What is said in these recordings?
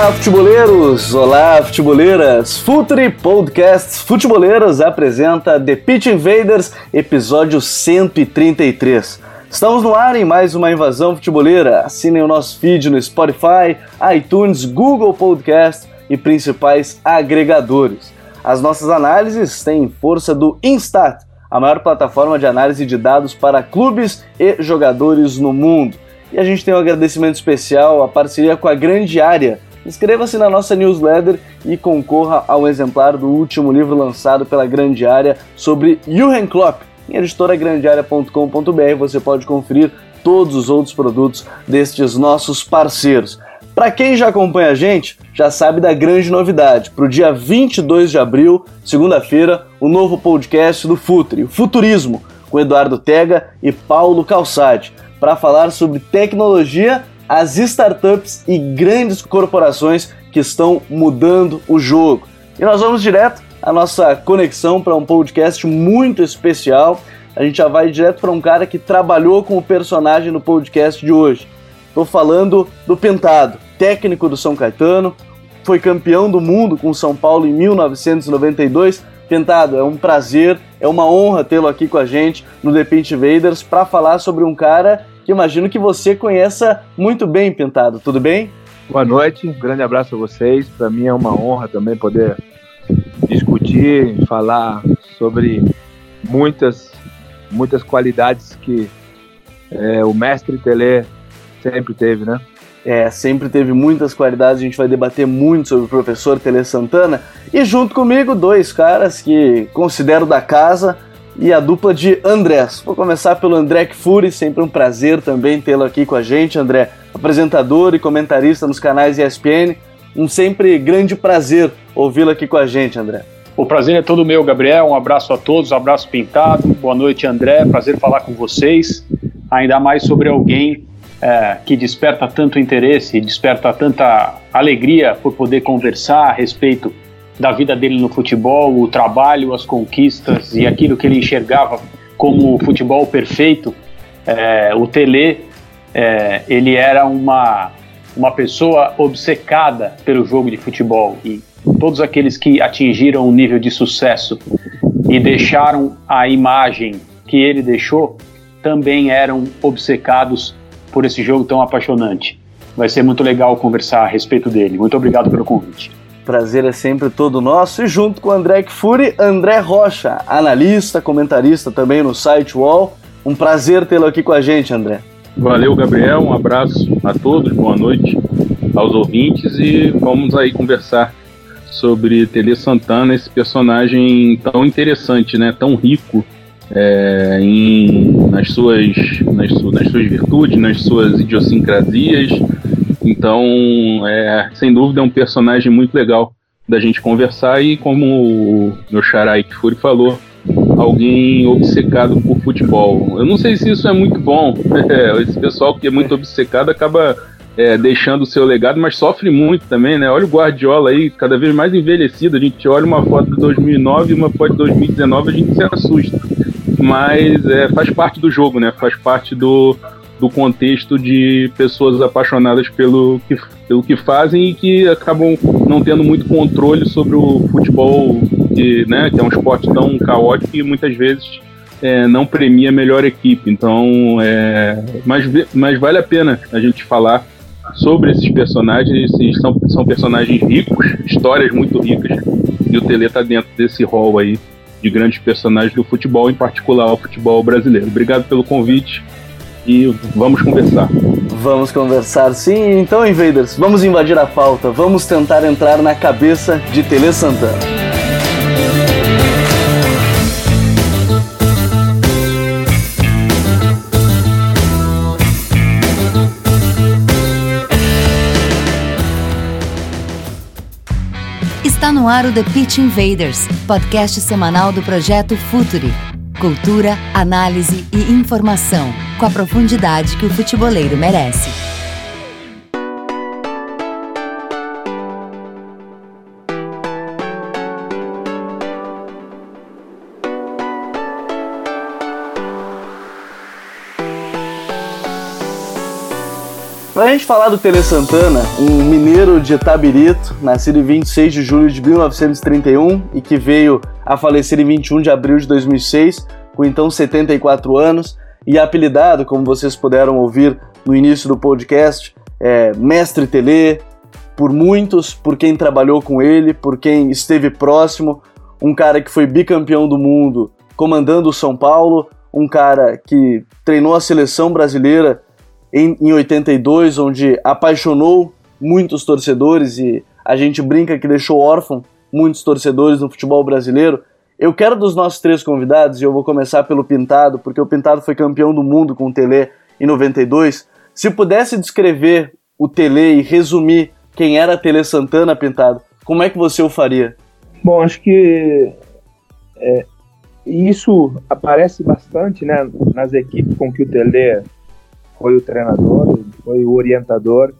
Olá, futeboleiros! Olá, futeboleiras! Futuri Podcasts Futeboleiras apresenta The Pitch Invaders, episódio 133. Estamos no ar em mais uma invasão futeboleira. Assinem o nosso feed no Spotify, iTunes, Google Podcast e principais agregadores. As nossas análises têm força do Instat, a maior plataforma de análise de dados para clubes e jogadores no mundo. E a gente tem um agradecimento especial à parceria com a Grande Área. Inscreva-se na nossa newsletter e concorra ao exemplar do último livro lançado pela Grande Área sobre Jürgen Klopp. Em editoragrandearea.com.br você pode conferir todos os outros produtos destes nossos parceiros. Para quem já acompanha a gente, já sabe da grande novidade. Para o dia 22 de abril, segunda-feira, o novo podcast do Futre, o Futurismo, com Eduardo Tega e Paulo Calçade para falar sobre tecnologia, as startups e grandes corporações que estão mudando o jogo. E nós vamos direto à nossa conexão para um podcast muito especial. A gente já vai direto para um cara que trabalhou com o personagem no podcast de hoje. Estou falando do Pintado, técnico do São Caetano, foi campeão do mundo com o São Paulo em 1992. Pintado, é um prazer, é uma honra tê-lo aqui com a gente no The Pint Invaders para falar sobre um cara que imagino que você conheça muito bem, Pintado. Tudo bem? Boa noite, um grande abraço a vocês. Para mim é uma honra também poder discutir, falar sobre muitas, muitas qualidades que é, o mestre Tele sempre teve, né? É, sempre teve muitas qualidades, a gente vai debater muito sobre o professor Tele Santana. E junto comigo, dois caras que considero da casa e a dupla de Andrés. Vou começar pelo André Kfouri, sempre um prazer também tê-lo aqui com a gente, André, apresentador e comentarista nos canais ESPN. Um sempre grande prazer ouvi-lo aqui com a gente, André. O prazer é todo meu, Gabriel. Um abraço a todos, um abraço pintado. Boa noite, André. Prazer falar com vocês. Ainda mais sobre alguém é, que desperta tanto interesse, desperta tanta alegria por poder conversar a respeito da vida dele no futebol, o trabalho, as conquistas e aquilo que ele enxergava como o futebol perfeito. É, o Tele, é, ele era uma, uma pessoa obcecada pelo jogo de futebol e todos aqueles que atingiram um nível de sucesso e deixaram a imagem que ele deixou também eram obcecados por esse jogo tão apaixonante. Vai ser muito legal conversar a respeito dele. Muito obrigado pelo convite. Prazer é sempre todo nosso. E junto com o André Kfouri, André Rocha, analista, comentarista também no site Wall. Um prazer tê-lo aqui com a gente, André. Valeu, Gabriel. Um abraço a todos. Boa noite aos ouvintes e vamos aí conversar sobre Tele Santana, esse personagem tão interessante, né? Tão rico é, em, nas, suas, nas, nas suas virtudes, nas suas idiosincrasias. Então, é, sem dúvida, é um personagem muito legal da gente conversar e, como o meu xará falou, alguém obcecado por futebol. Eu não sei se isso é muito bom. Esse pessoal que é muito obcecado acaba é, deixando o seu legado, mas sofre muito também, né? Olha o Guardiola aí, cada vez mais envelhecido. A gente olha uma foto de 2009 e uma foto de 2019, a gente se assusta mas é, faz parte do jogo, né? Faz parte do, do contexto de pessoas apaixonadas pelo que, pelo que fazem e que acabam não tendo muito controle sobre o futebol, que, né, que é um esporte tão caótico e muitas vezes é, não premia a melhor equipe. Então, é, mas, mas vale a pena a gente falar sobre esses personagens. Esses são, são personagens ricos, histórias muito ricas, e o Tele está dentro desse rol aí de grandes personagens do futebol, em particular o futebol brasileiro. Obrigado pelo convite e vamos conversar. Vamos conversar, sim. Então, invaders, vamos invadir a pauta, vamos tentar entrar na cabeça de Tele Santana. Está no ar o The Pitch Invaders, podcast semanal do projeto Futuri. Cultura, análise e informação, com a profundidade que o futeboleiro merece. Pra gente falar do Tele Santana, um mineiro de Itabirito, nascido em 26 de julho de 1931 e que veio a falecer em 21 de abril de 2006, com então 74 anos, e apelidado, como vocês puderam ouvir no início do podcast, é Mestre Tele, por muitos, por quem trabalhou com ele, por quem esteve próximo, um cara que foi bicampeão do mundo comandando o São Paulo, um cara que treinou a seleção brasileira em, em 82, onde apaixonou muitos torcedores e a gente brinca que deixou órfão muitos torcedores no futebol brasileiro. Eu quero dos nossos três convidados, e eu vou começar pelo Pintado, porque o Pintado foi campeão do mundo com o Tele em 92. Se pudesse descrever o Tele e resumir quem era Tele Santana, Pintado, como é que você o faria? Bom, acho que é, isso aparece bastante né, nas equipes com que o Tele foi o treinador, foi o orientador,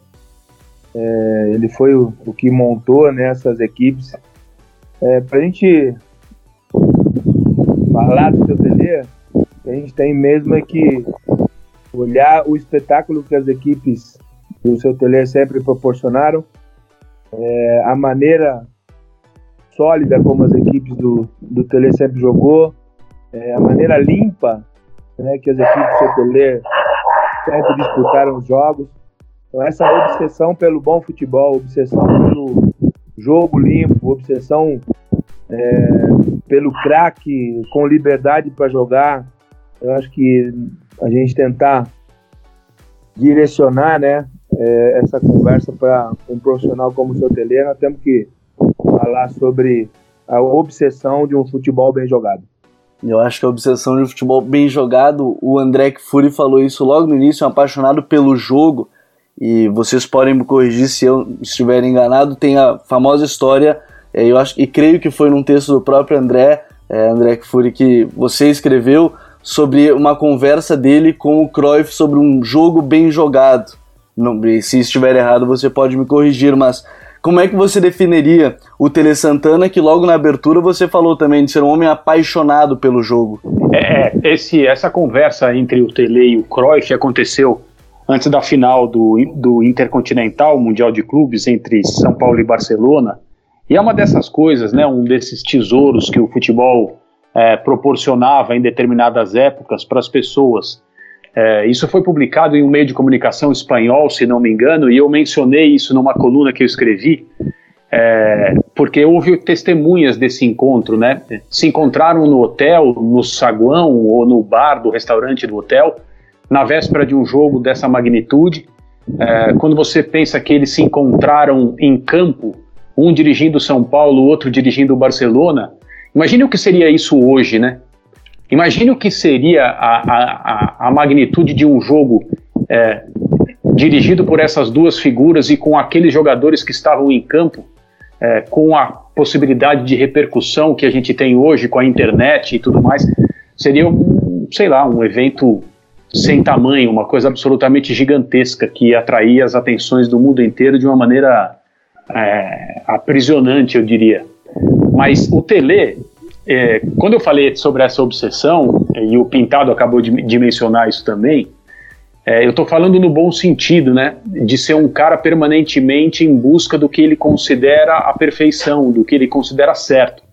é, ele foi o, o, que montou né, equipes. É, Para a gente falar do seu Tele, a gente tem mesmo é que olhar o espetáculo que as equipes do seu Tele sempre proporcionaram, é, a maneira sólida como as equipes do, do Tele sempre jogou, é, a maneira limpa né, que as equipes do seu Tele sempre disputaram os jogos. Então, essa obsessão pelo bom futebol, obsessão pelo jogo limpo, obsessão é, pelo craque com liberdade para jogar, eu acho que a gente tentar direcionar né, é, essa conversa para um profissional como o seu Tele, nós temos que falar sobre a obsessão de um futebol bem jogado. Eu acho que a obsessão de futebol bem jogado, o André Fury falou isso logo no início, é um apaixonado pelo jogo, e vocês podem me corrigir se eu estiver enganado, tem a famosa história, é, eu acho e creio que foi num texto do próprio André, é, André Fury, que você escreveu sobre uma conversa dele com o Cruyff sobre um jogo bem jogado. Não, se estiver errado, você pode me corrigir, mas como é que você definiria o Tele Santana, que logo na abertura você falou também de ser um homem apaixonado pelo jogo? É, é esse, essa conversa entre o Tele e o Cruyff aconteceu antes da final do, do Intercontinental Mundial de Clubes entre São Paulo e Barcelona. E é uma dessas coisas, né, um desses tesouros que o futebol é, proporcionava em determinadas épocas para as pessoas. É, isso foi publicado em um meio de comunicação espanhol, se não me engano, e eu mencionei isso numa coluna que eu escrevi, é, porque houve testemunhas desse encontro, né? Se encontraram no hotel, no saguão ou no bar do restaurante do hotel, na véspera de um jogo dessa magnitude. É, quando você pensa que eles se encontraram em campo, um dirigindo São Paulo, outro dirigindo Barcelona, imagine o que seria isso hoje, né? Imagine o que seria a, a, a magnitude de um jogo é, dirigido por essas duas figuras e com aqueles jogadores que estavam em campo, é, com a possibilidade de repercussão que a gente tem hoje com a internet e tudo mais. Seria, um, sei lá, um evento sem tamanho, uma coisa absolutamente gigantesca que atraía as atenções do mundo inteiro de uma maneira é, aprisionante, eu diria. Mas o Tele, é, quando eu falei sobre essa obsessão, e o Pintado acabou de, de mencionar isso também, é, eu estou falando no bom sentido, né? De ser um cara permanentemente em busca do que ele considera a perfeição, do que ele considera certo.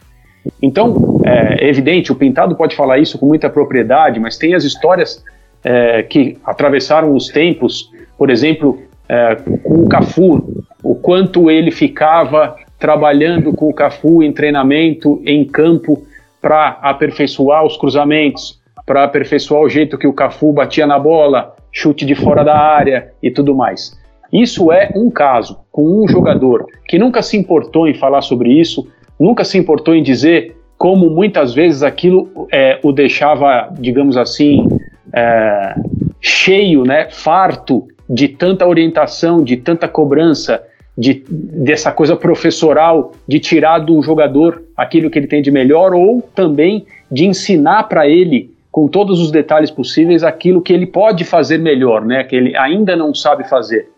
Então, é, é evidente, o Pintado pode falar isso com muita propriedade, mas tem as histórias é, que atravessaram os tempos, por exemplo, é, com o Cafu, o quanto ele ficava trabalhando com o Cafu em treinamento, em campo, para aperfeiçoar os cruzamentos, para aperfeiçoar o jeito que o Cafu batia na bola, chute de fora da área e tudo mais. Isso é um caso com um jogador que nunca se importou em falar sobre isso, nunca se importou em dizer como muitas vezes aquilo é, o deixava, digamos assim, é, cheio, né, farto de tanta orientação, de tanta cobrança, de, dessa coisa professoral de tirar do jogador aquilo que ele tem de melhor ou também de ensinar para ele com todos os detalhes possíveis aquilo que ele pode fazer melhor, né, que ele ainda não sabe fazer.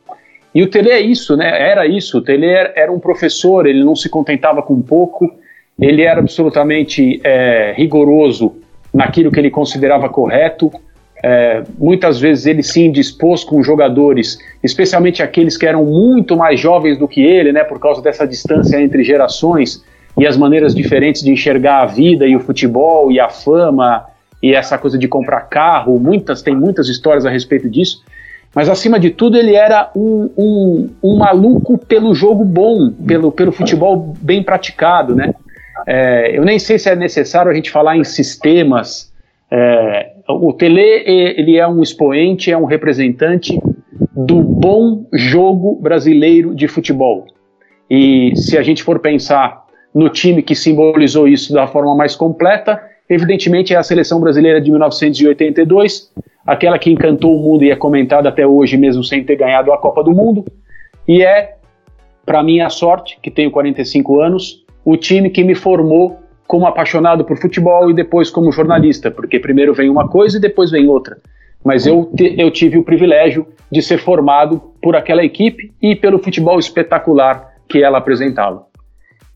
E o Tele é isso, né? Era isso. O Tele era um professor, ele não se contentava com pouco, ele era absolutamente é, rigoroso naquilo que ele considerava correto. É, muitas vezes ele se indispôs com jogadores, especialmente aqueles que eram muito mais jovens do que ele, né, por causa dessa distância entre gerações e as maneiras diferentes de enxergar a vida e o futebol e a fama e essa coisa de comprar carro. Muitas tem muitas histórias a respeito disso. Mas acima de tudo ele era um, um, um maluco pelo jogo bom, pelo, pelo futebol bem praticado, né? É, eu nem sei se é necessário a gente falar em sistemas. É, o Tele ele é um expoente, é um representante do bom jogo brasileiro de futebol. E se a gente for pensar no time que simbolizou isso da forma mais completa, evidentemente é a seleção brasileira de 1982, aquela que encantou o mundo e é comentada até hoje, mesmo sem ter ganhado a Copa do Mundo, e é, para minha sorte, que tenho 45 anos, o time que me formou como apaixonado por futebol e depois como jornalista, porque primeiro vem uma coisa e depois vem outra. Mas eu, te, eu tive o privilégio de ser formado por aquela equipe e pelo futebol espetacular que ela apresentava.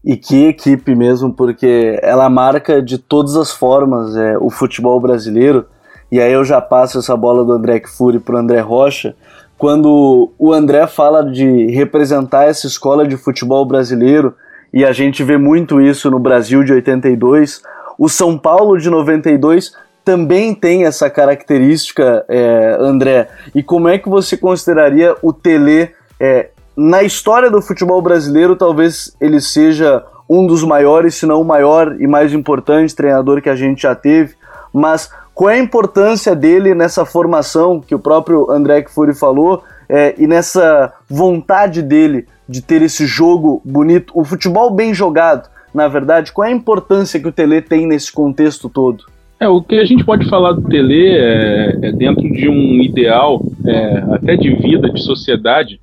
E que equipe mesmo, porque ela marca de todas as formas é, o futebol brasileiro. E aí eu já passo essa bola do André Kfouri para o André Rocha. Quando o André fala de representar essa escola de futebol brasileiro, e a gente vê muito isso no Brasil de 82. O São Paulo de 92 também tem essa característica, é, André. E como é que você consideraria o Tele é, na história do futebol brasileiro? Talvez ele seja um dos maiores, se não o maior e mais importante treinador que a gente já teve. Mas qual é a importância dele nessa formação que o próprio André Kfouri falou é, e nessa vontade dele de ter esse jogo bonito, o futebol bem jogado, na verdade, qual é a importância que o Tele tem nesse contexto todo? É, o que a gente pode falar do Tele é, é dentro de um ideal, é, até de vida, de sociedade,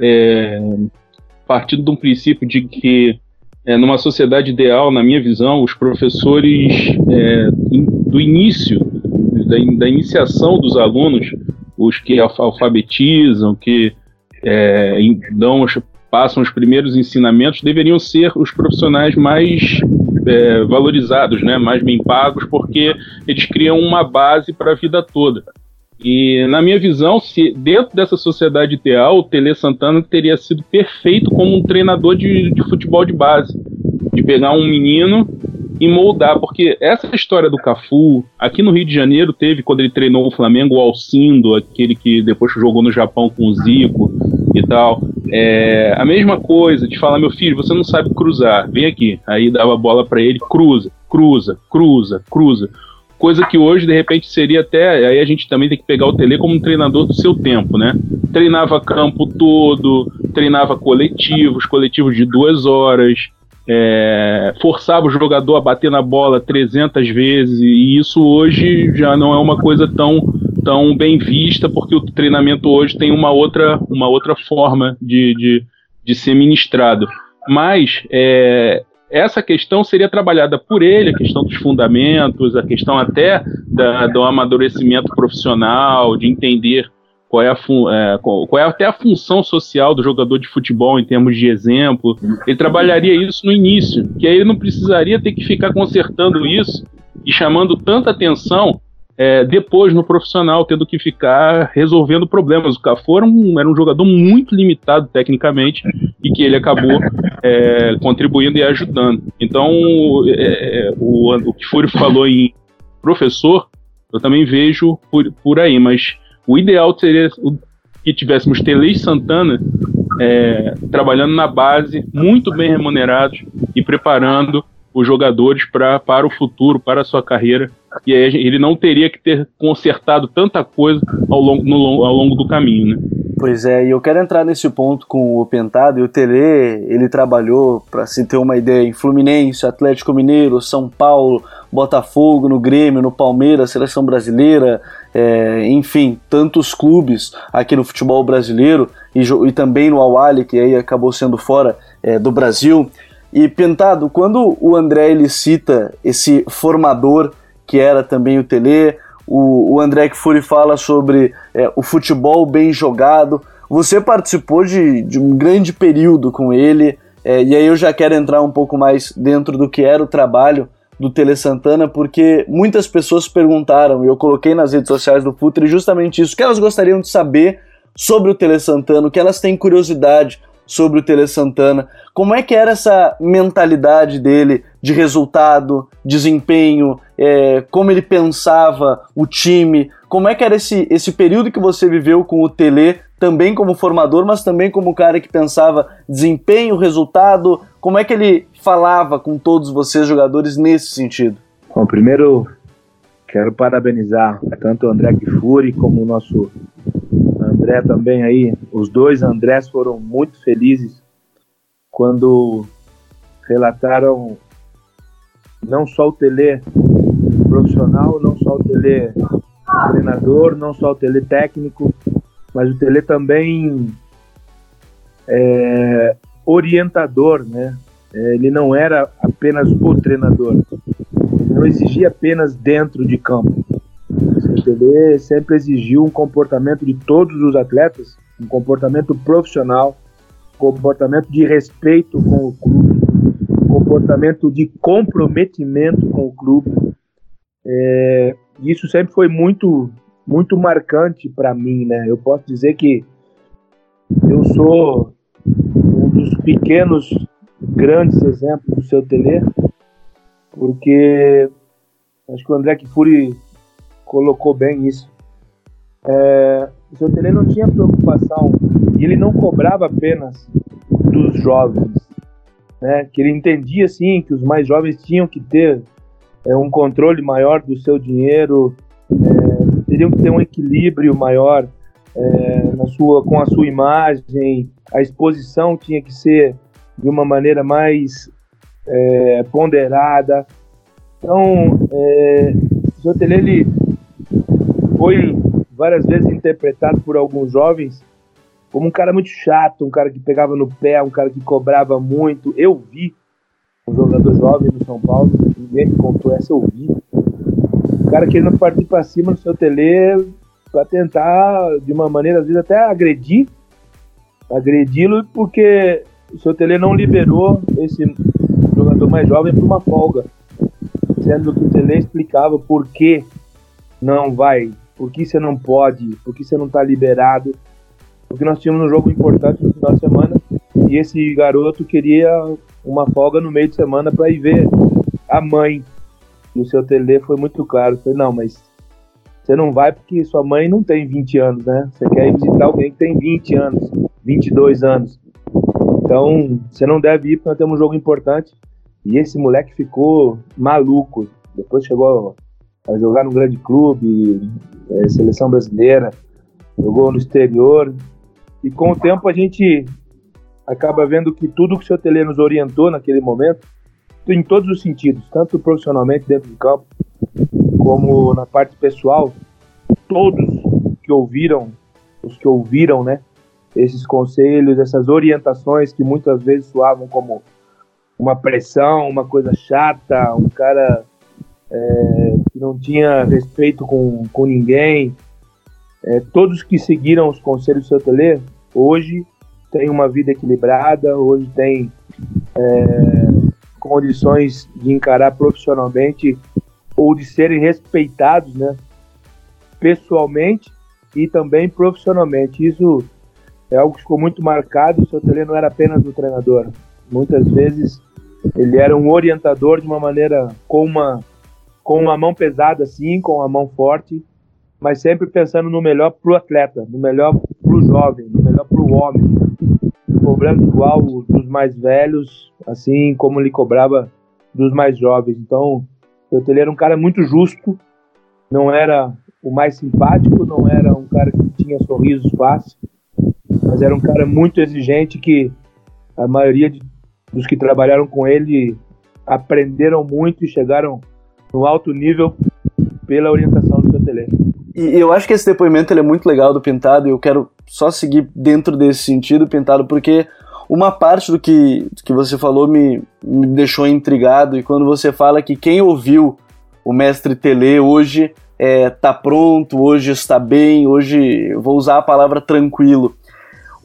é, partindo de um princípio de que é, numa sociedade ideal, na minha visão, os professores é, do início, da, da, iniciação dos alunos, os que alfabetizam, que é, dão passam os primeiros ensinamentos deveriam ser os profissionais mais é, valorizados, né, mais bem pagos, porque eles criam uma base para a vida toda. E na minha visão, se dentro dessa sociedade ideal, o Tele Santana teria sido perfeito como um treinador de, de futebol de base, de pegar um menino e moldar, porque essa história do Cafu, aqui no Rio de Janeiro teve quando ele treinou o Flamengo, o Alcindo, aquele que depois jogou no Japão com o Zico e tal. É, a mesma coisa de falar, meu filho, você não sabe cruzar, vem aqui. Aí dava a bola para ele, cruza, cruza, cruza, cruza. Coisa que hoje, de repente, seria até. Aí a gente também tem que pegar o Tele como um treinador do seu tempo, né? Treinava campo todo, treinava coletivos, coletivos de duas horas, é, forçava o jogador a bater na bola 300 vezes, e isso hoje já não é uma coisa tão tão bem vista, porque o treinamento hoje tem uma outra, uma outra forma de, de, de ser ministrado. Mas é, essa questão seria trabalhada por ele, a questão dos fundamentos, a questão até da, do amadurecimento profissional, de entender qual é, a é, qual, qual é até a função social do jogador de futebol em termos de exemplo. Ele trabalharia isso no início, que aí ele não precisaria ter que ficar consertando isso e chamando tanta atenção é, depois no profissional, tendo que ficar resolvendo problemas. O Cafu era um, era um jogador muito limitado tecnicamente e que ele acabou é, contribuindo e ajudando. Então, é, é o, o que Fúrio falou em professor, eu também vejo por, por aí, mas o ideal seria que tivéssemos Tele Santana é, trabalhando na base, muito bem remunerados e preparando os jogadores pra, para o futuro, para a sua carreira. E aí ele não teria que ter consertado tanta coisa ao longo, no, ao longo do caminho, né? Pois é, e eu quero entrar nesse ponto com o Pentado e o Tele, ele trabalhou, para se ter uma ideia, em Fluminense, Atlético Mineiro, São Paulo, Botafogo, no Grêmio, no Palmeiras, Seleção Brasileira, é, enfim, tantos clubes aqui no futebol brasileiro. e, e também no Awali, que aí acabou sendo fora é, do Brasil. E Pintado, quando o André ele cita esse formador que era também o Tele, o, o André Kfouri fala sobre é, o futebol bem jogado. Você participou de, de um grande período com ele, é, e aí eu já quero entrar um pouco mais dentro do que era o trabalho do Tele Santana, porque muitas pessoas perguntaram, e eu coloquei nas redes sociais do Futre justamente isso, que elas gostariam de saber sobre o Tele Santana, o que elas têm curiosidade sobre o Tele Santana. Como é que era essa mentalidade dele de resultado, desempenho, é, como ele pensava o time, como é que era esse, esse período que você viveu com o Tele, também como formador, mas também como cara que pensava desempenho, resultado, como é que ele falava com todos vocês jogadores nesse sentido? Bom, primeiro quero parabenizar tanto o André Kifuri como o nosso André também aí, os dois Andrés foram muito felizes quando relataram não só o Tele profissional, não só o Tele treinador, não só o Tele técnico, mas o Tele também é, orientador, né? É, ele não era apenas o treinador, não exigia apenas dentro de campo, o Tele sempre exigiu um comportamento de todos os atletas, um comportamento profissional, comportamento de respeito com o clube, comportamento de comprometimento com o clube. É, isso sempre foi muito, muito marcante para mim, né? Eu posso dizer que eu sou um dos pequenos grandes exemplos do seu Tele, porque acho que o André Kifuri colocou bem isso. É, o seu Tele não tinha preocupação e ele não cobrava apenas dos jovens, né? Que ele entendia sim que os mais jovens tinham que ter é, um controle maior do seu dinheiro, teriam que ter um equilíbrio maior é, na sua com a sua imagem, a exposição tinha que ser de uma maneira mais é, ponderada. Então, é, o Tele ele foi várias vezes interpretado por alguns jovens como um cara muito chato, um cara que pegava no pé, um cara que cobrava muito. Eu vi um jogador jovem no São Paulo, ninguém me contou essa, eu vi. Um cara querendo partir para cima no seu tele para tentar, de uma maneira, às vezes até agredir, agredi-lo, porque o seu tele não liberou esse jogador mais jovem para uma folga, sendo que o tele explicava por que não vai por que você não pode, por que você não está liberado. Porque nós tínhamos um jogo importante no final de semana e esse garoto queria uma folga no meio de semana para ir ver a mãe. E o seu tele foi muito claro. Eu falei, não, mas você não vai porque sua mãe não tem 20 anos, né? Você quer ir visitar alguém que tem 20 anos, 22 anos. Então, você não deve ir porque nós temos um jogo importante. E esse moleque ficou maluco. Depois chegou a jogar no grande clube, é, seleção brasileira, jogou no exterior. E com o tempo a gente acaba vendo que tudo que o seu Tele nos orientou naquele momento, em todos os sentidos, tanto profissionalmente dentro do campo, como na parte pessoal, todos que ouviram, os que ouviram, né, esses conselhos, essas orientações que muitas vezes soavam como uma pressão, uma coisa chata, um cara é, que não tinha respeito com, com ninguém. É, todos que seguiram os conselhos do seu tele, hoje têm uma vida equilibrada, hoje têm é, condições de encarar profissionalmente ou de serem respeitados, né, pessoalmente e também profissionalmente. Isso é algo que ficou muito marcado. O seu tele não era apenas um treinador. Muitas vezes ele era um orientador de uma maneira com uma com uma mão pesada, sim, com a mão forte, mas sempre pensando no melhor para o atleta, no melhor para o jovem, no melhor para o homem, cobrando igual dos mais velhos, assim como ele cobrava dos mais jovens. Então, ele era um cara muito justo, não era o mais simpático, não era um cara que tinha sorrisos fáceis, mas era um cara muito exigente que a maioria de, dos que trabalharam com ele aprenderam muito e chegaram no alto nível pela orientação do seu telefone. E eu acho que esse depoimento ele é muito legal do Pintado e eu quero só seguir dentro desse sentido, Pintado, porque uma parte do que, do que você falou me, me deixou intrigado, e quando você fala que quem ouviu o mestre Tele hoje é, tá pronto, hoje está bem, hoje vou usar a palavra tranquilo.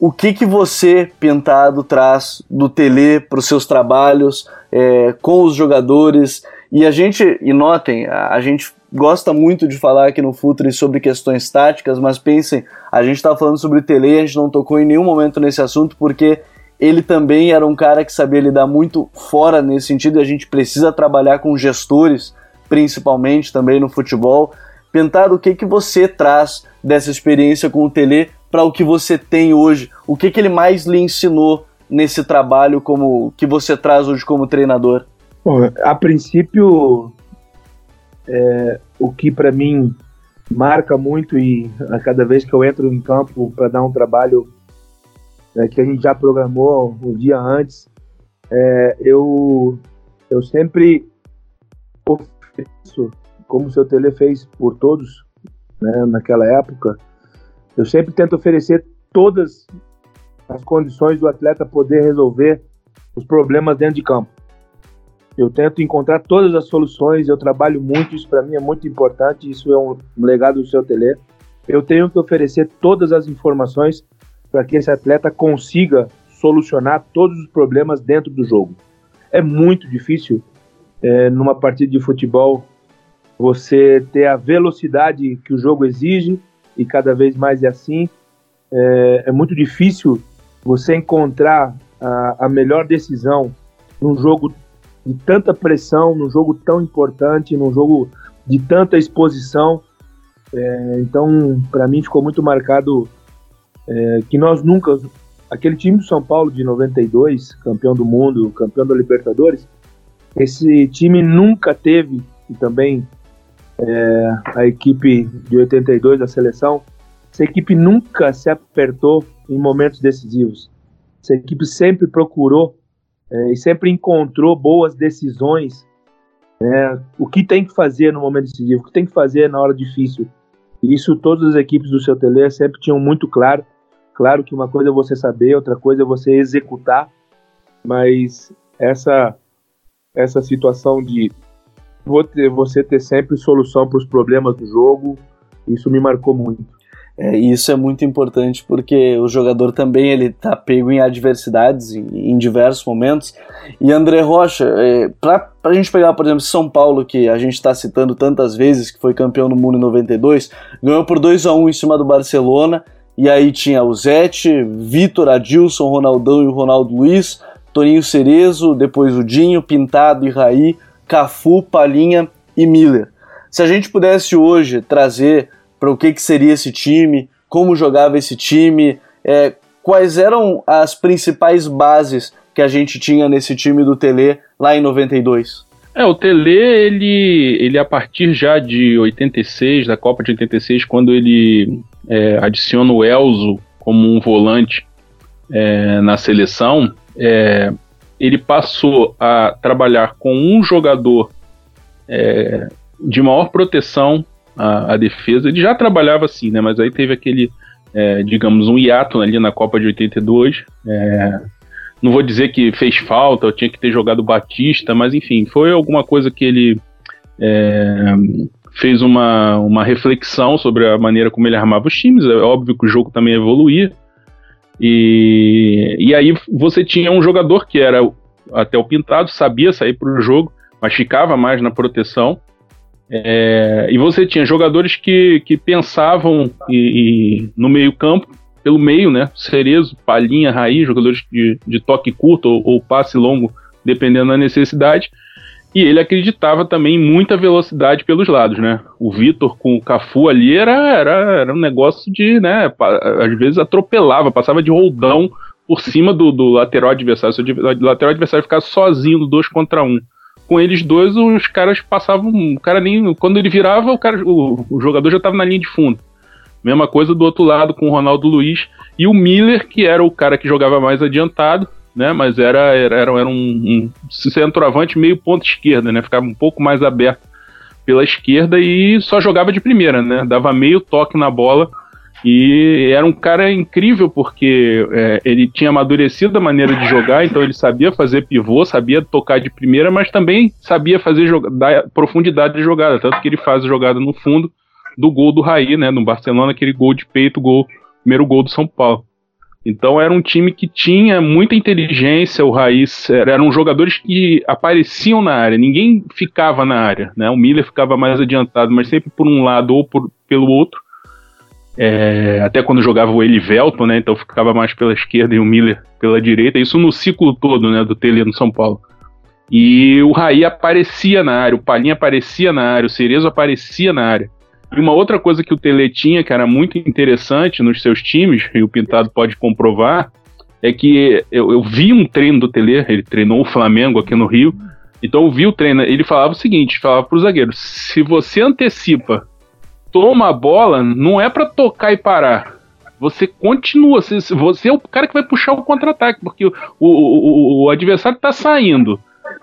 O que que você, Pintado, traz do Tele para os seus trabalhos é, com os jogadores? E a gente, e notem, a, a gente gosta muito de falar aqui no Futre sobre questões táticas, mas pensem, a gente está falando sobre Tele a gente não tocou em nenhum momento nesse assunto porque ele também era um cara que sabia lidar muito fora nesse sentido e a gente precisa trabalhar com gestores, principalmente também no futebol. Pintar o que, que você traz dessa experiência com o Tele para o que você tem hoje? O que, que ele mais lhe ensinou nesse trabalho como que você traz hoje como treinador? Bom, a princípio, é, o que para mim marca muito e a cada vez que eu entro em campo para dar um trabalho é, que a gente já programou um dia antes, é, eu, eu sempre ofereço, como o seu Tele fez por todos né, naquela época, eu sempre tento oferecer todas as condições do atleta poder resolver os problemas dentro de campo. Eu tento encontrar todas as soluções, eu trabalho muito, isso para mim é muito importante, isso é um legado do seu tele. Eu tenho que oferecer todas as informações para que esse atleta consiga solucionar todos os problemas dentro do jogo. É muito difícil é, numa partida de futebol você ter a velocidade que o jogo exige e cada vez mais é assim. É, é muito difícil você encontrar a, a melhor decisão num jogo de tanta pressão, num jogo tão importante, num jogo de tanta exposição. É, então, para mim, ficou muito marcado é, que nós nunca. Aquele time do São Paulo de 92, campeão do mundo, campeão da Libertadores, esse time nunca teve, e também é, a equipe de 82 da seleção, essa equipe nunca se apertou em momentos decisivos. Essa equipe sempre procurou é, e sempre encontrou boas decisões. É, o que tem que fazer no momento decisivo, o que tem que fazer na hora difícil. Isso todas as equipes do seu tele sempre tinham muito claro. Claro que uma coisa é você saber, outra coisa é você executar, mas essa essa situação de você ter sempre solução para os problemas do jogo, isso me marcou muito. É, isso é muito importante porque o jogador também ele tá pego em adversidades em, em diversos momentos. E André Rocha, é, para a gente pegar, por exemplo, São Paulo, que a gente está citando tantas vezes, que foi campeão no mundo em 92, ganhou por 2 a 1 em cima do Barcelona. E aí tinha o Zete, Vitor, Adilson, Ronaldão e o Ronaldo Luiz, Toninho Cerezo, depois o Dinho, Pintado e Raí, Cafu, Palinha e Miller. Se a gente pudesse hoje trazer para o que, que seria esse time, como jogava esse time, é, quais eram as principais bases que a gente tinha nesse time do Tele lá em 92? É, o Tele, ele, ele a partir já de 86, da Copa de 86, quando ele é, adiciona o Elzo como um volante é, na seleção, é, ele passou a trabalhar com um jogador é, de maior proteção a, a, defesa. Ele já trabalhava assim, né? Mas aí teve aquele, é, digamos, um hiato ali na Copa de 82. É, não vou dizer que fez falta, eu tinha que ter jogado Batista, mas enfim, foi alguma coisa que ele é, fez uma, uma reflexão sobre a maneira como ele armava os times. É óbvio que o jogo também evoluía. E, e aí você tinha um jogador que era até o pintado, sabia sair para o jogo, mas ficava mais na proteção. É, e você tinha jogadores que, que pensavam e, e no meio-campo, pelo meio, né? Cerezo, Palhinha, Raiz, jogadores de, de toque curto ou, ou, passe longo, dependendo da necessidade. E ele acreditava também em muita velocidade pelos lados, né? O Vitor com o Cafu ali era, era, era um negócio de, né? Às vezes atropelava, passava de roldão por cima do, do lateral adversário. Se o lateral adversário ficasse sozinho no 2 contra 1. Um com eles dois, os caras passavam. O cara nem. Quando ele virava, o, cara, o, o jogador já estava na linha de fundo. Mesma coisa do outro lado com o Ronaldo Luiz. E o Miller, que era o cara que jogava mais adiantado, né? Mas era, era, era um, um centroavante meio ponta esquerda, né? Ficava um pouco mais aberto pela esquerda e só jogava de primeira, né? Dava meio toque na bola E era um cara incrível porque é, ele tinha amadurecido a maneira de jogar, então ele sabia fazer pivô, sabia tocar de primeira, mas também sabia fazer dar profundidade de jogada, tanto que ele faz a jogada no fundo do gol do Raí, né, no Barcelona, aquele gol de peito, gol, primeiro gol do São Paulo. Então era um time que tinha muita inteligência, o Raiz eram jogadores que apareciam na área, ninguém ficava na área, né? O Miller ficava mais adiantado, mas sempre por um lado ou por, pelo outro. É, até quando jogava o Elivelton, né? Então ficava mais pela esquerda e o Miller pela direita. Isso no ciclo todo, né? Do Tele no São Paulo. E o Raí aparecia na área, o Palinha aparecia na área, o Cerezo aparecia na área. E uma outra coisa que o Tele tinha, que era muito interessante nos seus times, e o Pintado pode comprovar, é que eu, eu vi um treino do Tele, ele treinou o Flamengo aqui no Rio, então eu vi o treino, ele falava o seguinte, falava para os zagueiros, se você antecipa, toma a bola, não é para tocar e parar, você continua, você, você é o cara que vai puxar o contra-ataque, porque o, o, o, o adversário está saindo,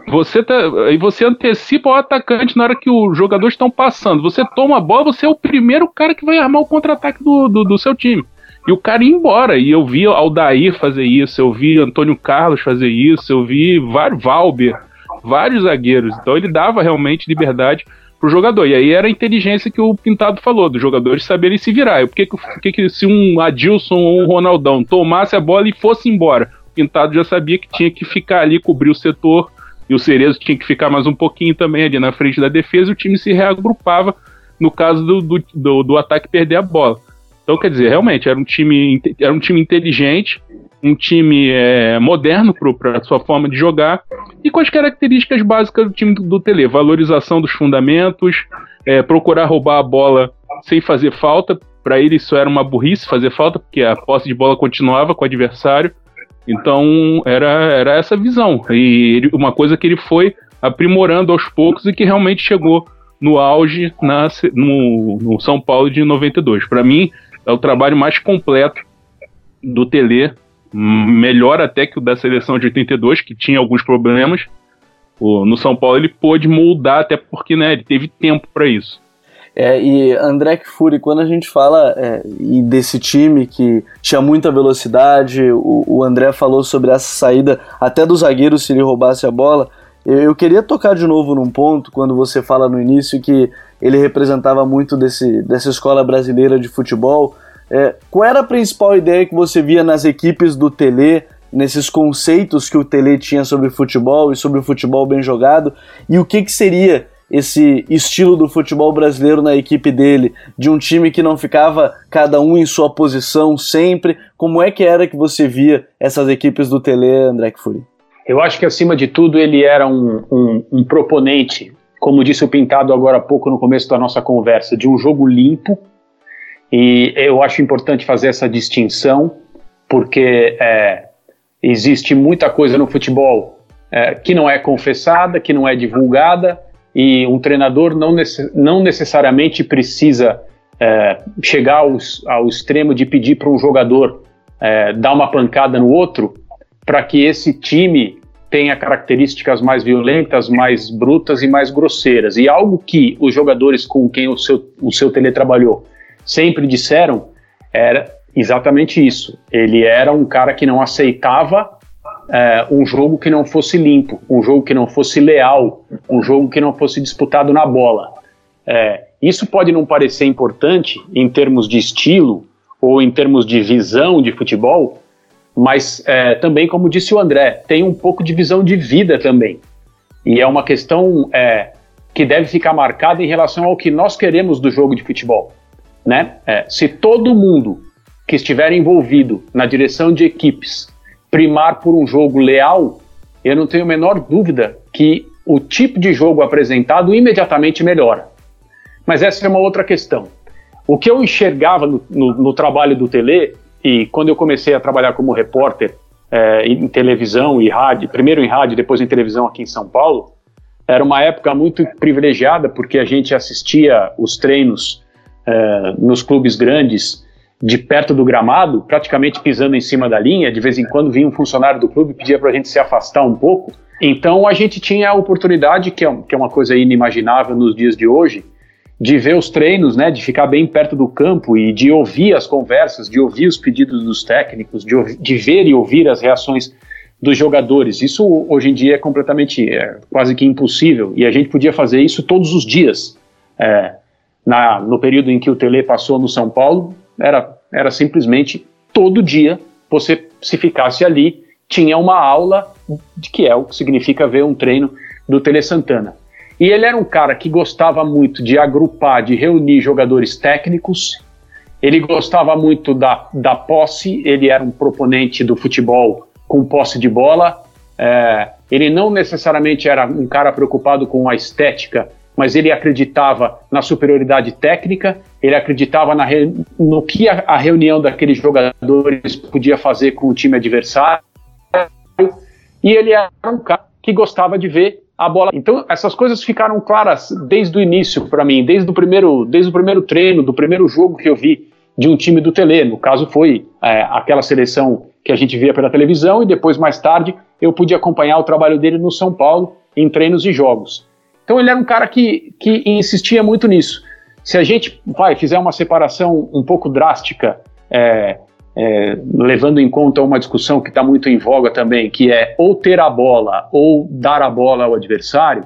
você tá, e você antecipa o atacante na hora que os jogadores estão passando. Você toma a bola, você é o primeiro cara que vai armar o contra-ataque do, do, do, seu time. E o cara ia embora. E eu vi Aldair fazer isso, eu vi Antônio Carlos fazer isso, eu vi Valber, vários zagueiros. Então ele dava realmente liberdade pro jogador. E aí era a inteligência que o Pintado falou, dos jogadores saberem se virar. Por que, que, se um Adilson ou um Ronaldão tomasse a bola e fosse embora? O Pintado já sabia que tinha que ficar ali, cobrir o setor e o Cerezo tinha que ficar mais um pouquinho também ali na frente da defesa, e o time se reagrupava no caso do, do, do, do ataque perder a bola. Então, quer dizer, realmente era um time, era um time inteligente, um time é, moderno para a sua forma de jogar e com as características básicas do time do, Tele: valorização dos fundamentos, é, procurar roubar a bola sem fazer falta. Para ele, isso era uma burrice fazer falta, porque a posse de bola continuava com o adversário. Então era, era essa visão. E ele, uma coisa que ele foi aprimorando aos poucos e que realmente chegou no auge na, no, no São Paulo de 92. Para mim, é o trabalho mais completo do Tele, melhor até que o da seleção de 82, que tinha alguns problemas. O, no São Paulo ele pôde moldar, até porque né, ele teve tempo para isso. É, e André Fury, quando a gente fala é, desse time que tinha muita velocidade, o, o, André falou sobre essa saída até do zagueiro se ele roubasse a bola. Eu, eu, queria tocar de novo num ponto, quando você fala no início que ele representava muito desse, dessa escola brasileira de futebol. É, qual era a principal ideia que você via nas equipes do Tele, nesses conceitos que o Tele tinha sobre futebol e sobre o futebol bem jogado? E o que, que seria esse estilo do futebol brasileiro na equipe dele, de um time que não ficava cada um em sua posição sempre. Como é que era que você via essas equipes do Tele, André Kfouri? Eu acho que acima de tudo ele era um, um, um proponente, como disse o Pintado agora há pouco no começo da nossa conversa, de um jogo limpo. E eu acho importante fazer essa distinção, porque é, existe muita coisa no futebol é, que não é confessada, que não é divulgada, e um treinador não, não necessariamente precisa é, chegar aos, ao extremo de pedir para um jogador é, dar uma pancada no outro para que esse time tenha características mais violentas, mais brutas e mais grosseiras. E algo que os jogadores com quem o seu, o seu tele trabalhou sempre disseram era exatamente isso. Ele era um cara que não aceitava é, um jogo que não fosse limpo, um jogo que não fosse leal, um jogo que não fosse disputado na bola. É, isso pode não parecer importante em termos de estilo ou em termos de visão de futebol, mas é, também, como disse o André, tem um pouco de visão de vida também. E é uma questão é, que deve ficar marcada em relação ao que nós queremos do jogo de futebol. Né? É, se todo mundo que estiver envolvido na direção de equipes primar por um jogo leal, eu não tenho a menor dúvida que o tipo de jogo apresentado imediatamente melhora. Mas essa é uma outra questão. O que eu enxergava no, no, no trabalho do Tele, e quando eu comecei a trabalhar como repórter é, em televisão e rádio, primeiro em rádio, depois em televisão aqui em São Paulo, era uma época muito privilegiada porque a gente assistia os treinos é, nos clubes grandes de perto do gramado, praticamente pisando em cima da linha. De vez em quando vinha um funcionário do clube e pedia para a gente se afastar um pouco. Então a gente tinha a oportunidade, que é, que é uma coisa inimaginável nos dias de hoje, de ver os treinos, né, de ficar bem perto do campo e de ouvir as conversas, de ouvir os pedidos dos técnicos, de, de ver e ouvir as reações dos jogadores. Isso hoje em dia é completamente, é, quase que impossível e a gente podia fazer isso todos os dias. É, na, no período em que o Tele passou no São Paulo, era, era simplesmente todo dia você se ficasse ali tinha uma aula de que é o que significa ver um treino do Tele Santana. E ele era um cara que gostava muito de agrupar, de reunir jogadores técnicos. Ele gostava muito da, da posse, ele era um proponente do futebol com posse de bola. É, ele não necessariamente era um cara preocupado com a estética, mas ele acreditava na superioridade técnica, ele acreditava na, no que a, a reunião daqueles jogadores podia fazer com o time adversário e ele era um cara que gostava de ver a bola. Então essas coisas ficaram claras desde o início para mim, desde o primeiro, desde o primeiro treino, do primeiro jogo que eu vi de um time do Tele. No caso foi é, aquela seleção que a gente via pela televisão e depois mais tarde eu pude acompanhar o trabalho dele no São Paulo em treinos e jogos. Então ele era um cara que, que insistia muito nisso. Se a gente vai fizer uma separação um pouco drástica é, é, levando em conta uma discussão que está muito em voga também, que é ou ter a bola ou dar a bola ao adversário,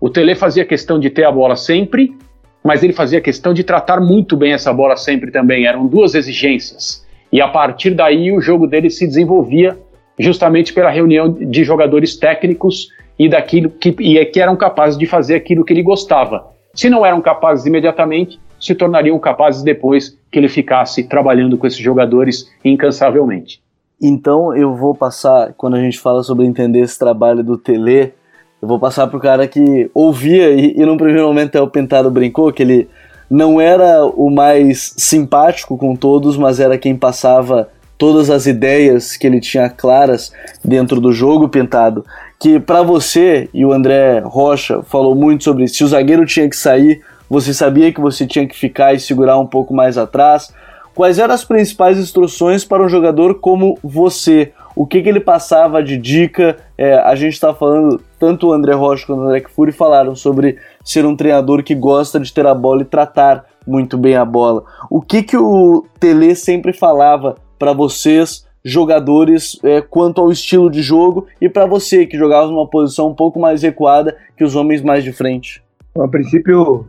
o Tele fazia questão de ter a bola sempre, mas ele fazia questão de tratar muito bem essa bola sempre também. Eram duas exigências. E a partir daí o jogo dele se desenvolvia justamente pela reunião de jogadores técnicos e daquilo que, e que eram capazes de fazer aquilo que ele gostava. Se não eram capazes imediatamente, se tornariam capazes depois que ele ficasse trabalhando com esses jogadores incansavelmente. Então eu vou passar, quando a gente fala sobre entender esse trabalho do Tele, eu vou passar para o cara que ouvia e, e num primeiro momento até o Pintado brincou que ele não era o mais simpático com todos, mas era quem passava todas as ideias que ele tinha claras dentro do jogo pintado. Que para você e o André Rocha falou muito sobre se o zagueiro tinha que sair você sabia que você tinha que ficar e segurar um pouco mais atrás? Quais eram as principais instruções para um jogador como você? O que, que ele passava de dica? É, a gente está falando, tanto o André Rocha quanto o André Fury falaram sobre ser um treinador que gosta de ter a bola e tratar muito bem a bola. O que, que o Tele sempre falava para vocês, jogadores, é, quanto ao estilo de jogo e para você que jogava numa posição um pouco mais recuada que os homens mais de frente? a princípio,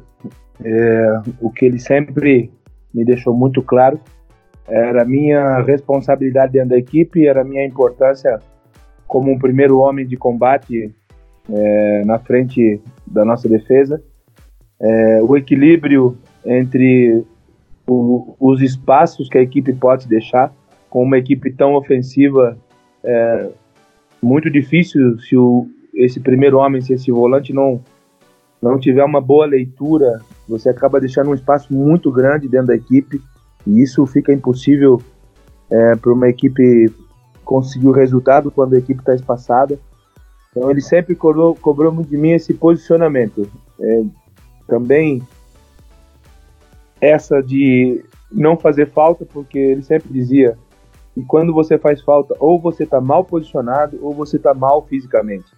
é, o que ele sempre me deixou muito claro era a minha responsabilidade dentro da equipe, era a minha importância como um primeiro homem de combate é, na frente da nossa defesa, é, o equilíbrio entre o, os espaços que a equipe pode deixar, com uma equipe tão ofensiva, é muito difícil se o, esse primeiro homem, se esse volante não não tiver uma boa leitura, você acaba deixando um espaço muito grande dentro da equipe e isso fica impossível é, para uma equipe conseguir o resultado quando a equipe está espaçada. Então ele sempre cobrou, cobrou de mim esse posicionamento. É, também essa de não fazer falta, porque ele sempre dizia que quando você faz falta, ou você está mal posicionado, ou você está mal fisicamente.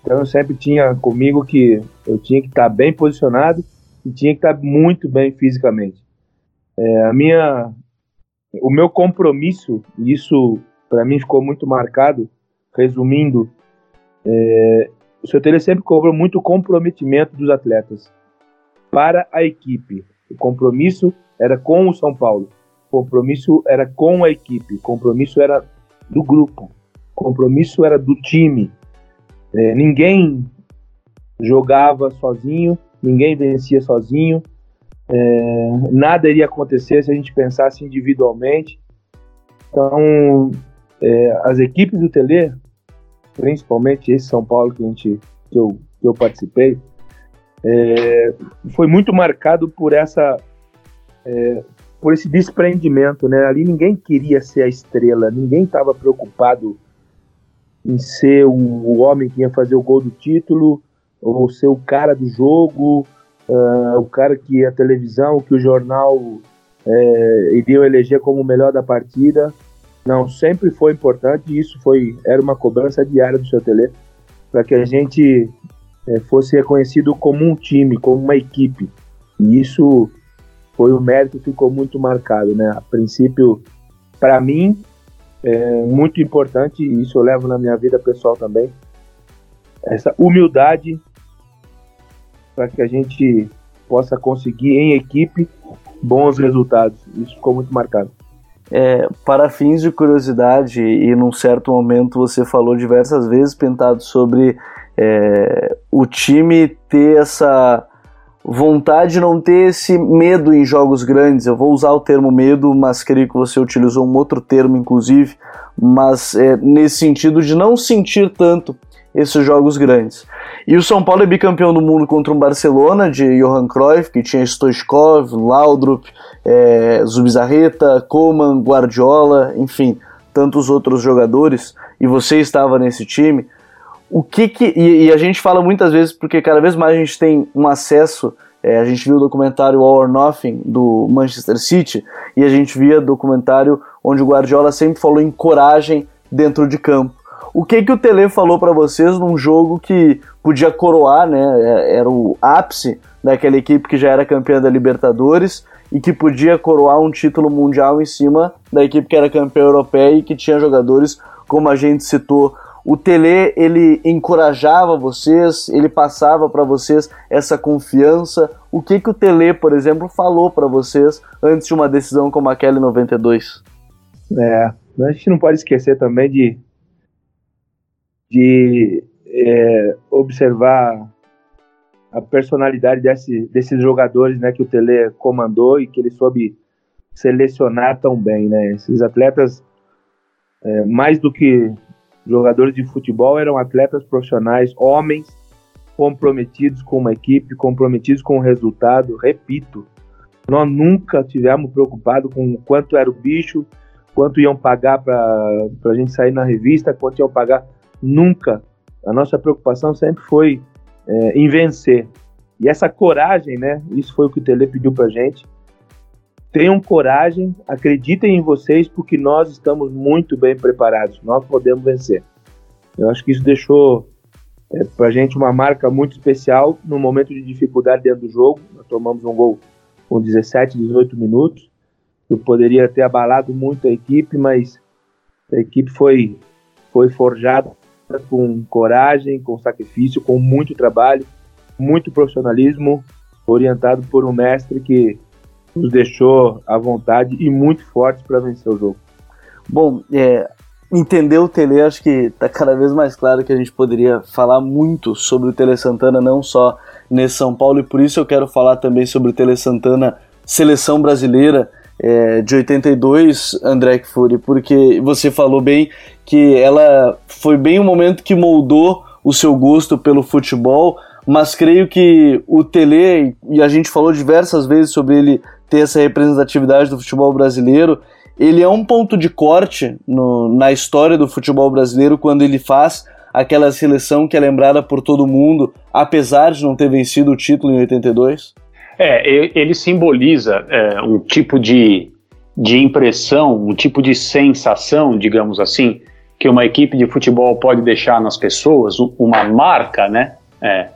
Então eu sempre tinha comigo que eu tinha que estar bem posicionado e tinha que estar muito bem fisicamente. É, a minha, o meu compromisso, isso para mim ficou muito marcado, resumindo, é, o seu Tele sempre cobrou muito comprometimento dos atletas para a equipe. O compromisso era com o São Paulo, compromisso era com a equipe, compromisso era do grupo, compromisso era do time. É, ninguém jogava sozinho, ninguém vencia sozinho, é, nada iria acontecer se a gente pensasse individualmente. Então, é, as equipes do Tele, principalmente esse São Paulo que, a gente, que, eu, que eu participei, é, foi muito marcado por essa é, por esse desprendimento, né? Ali ninguém queria ser a estrela, ninguém estava preocupado em ser o, homem que ia fazer o gol do título, ou ser o cara do jogo, uh, o cara que a televisão, que o jornal é, iriam eleger como o melhor da partida. Não, sempre foi importante isso foi era uma cobrança diária do seu tele para que a gente é, fosse reconhecido como um time, como uma equipe. E isso foi o mérito que ficou muito marcado, né? A princípio, para mim, é muito importante, e isso eu levo na minha vida pessoal também, essa humildade para que a gente possa conseguir em equipe bons resultados. Isso ficou muito marcado. É, para fins de curiosidade, e num certo momento você falou diversas vezes, Pintado, sobre é, o time ter essa vontade de não ter esse medo em jogos grandes. Eu vou usar o termo medo, mas creio que você utilizou um outro termo, inclusive, mas é, nesse sentido de não sentir tanto esses jogos grandes. E o São Paulo é bicampeão do mundo contra um Barcelona de Johan Cruyff, que tinha Stoichkov, Laudrup, é, Zubizarreta, Coman, Guardiola, enfim, tantos outros jogadores, e você estava nesse time. O que que. E, e a gente fala muitas vezes, porque cada vez mais a gente tem um acesso. É, a gente viu o documentário All or Nothing do Manchester City e a gente via documentário onde o Guardiola sempre falou em coragem dentro de campo. O que que o Tele falou para vocês num jogo que podia coroar, né? É, era o ápice daquela equipe que já era campeã da Libertadores e que podia coroar um título mundial em cima da equipe que era campeã europeia e que tinha jogadores como a gente citou. O Tele ele encorajava vocês, ele passava para vocês essa confiança. O que que o Tele, por exemplo, falou para vocês antes de uma decisão como aquela em 92? É, a gente não pode esquecer também de de é, observar a personalidade desse, desses jogadores né, que o Tele comandou e que ele soube selecionar tão bem. Né? Esses atletas, é, mais do que jogadores de futebol, eram atletas profissionais, homens comprometidos com uma equipe, comprometidos com o resultado. Repito, nós nunca tivemos preocupado com quanto era o bicho, quanto iam pagar para a gente sair na revista, quanto iam pagar nunca. A nossa preocupação sempre foi é, em vencer. E essa coragem, né? Isso foi o que o Tele pediu pra gente. Tenham coragem, acreditem em vocês, porque nós estamos muito bem preparados. Nós podemos vencer. Eu acho que isso deixou é, pra gente uma marca muito especial no momento de dificuldade dentro do jogo. Nós tomamos um gol com 17, 18 minutos. Eu poderia ter abalado muito a equipe, mas a equipe foi, foi forjada com coragem, com sacrifício, com muito trabalho, muito profissionalismo, orientado por um mestre que nos deixou à vontade e muito fortes para vencer o jogo. Bom, é, entender o Tele, acho que está cada vez mais claro que a gente poderia falar muito sobre o Tele Santana, não só nesse São Paulo, e por isso eu quero falar também sobre o Tele Santana, seleção brasileira é, de 82, André Kfouri, porque você falou bem que ela foi bem o momento que moldou o seu gosto pelo futebol, mas creio que o Tele, e a gente falou diversas vezes sobre ele ter essa representatividade do futebol brasileiro, ele é um ponto de corte no, na história do futebol brasileiro quando ele faz aquela seleção que é lembrada por todo mundo, apesar de não ter vencido o título em 82? É, ele simboliza é, um tipo de, de impressão, um tipo de sensação, digamos assim, que uma equipe de futebol pode deixar nas pessoas, uma marca, né? É,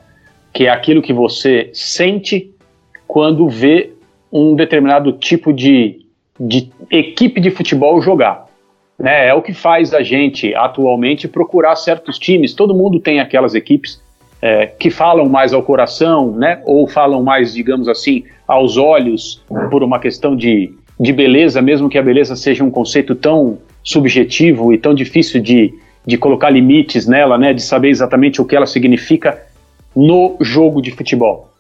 que é aquilo que você sente quando vê um determinado tipo de, de equipe de futebol jogar. Né? É o que faz a gente atualmente procurar certos times. Todo mundo tem aquelas equipes é, que falam mais ao coração, né? Ou falam mais, digamos assim, aos olhos, por uma questão de, de beleza, mesmo que a beleza seja um conceito tão subjetivo e tão difícil de, de colocar limites nela, né? De saber exatamente o que ela significa no jogo de futebol.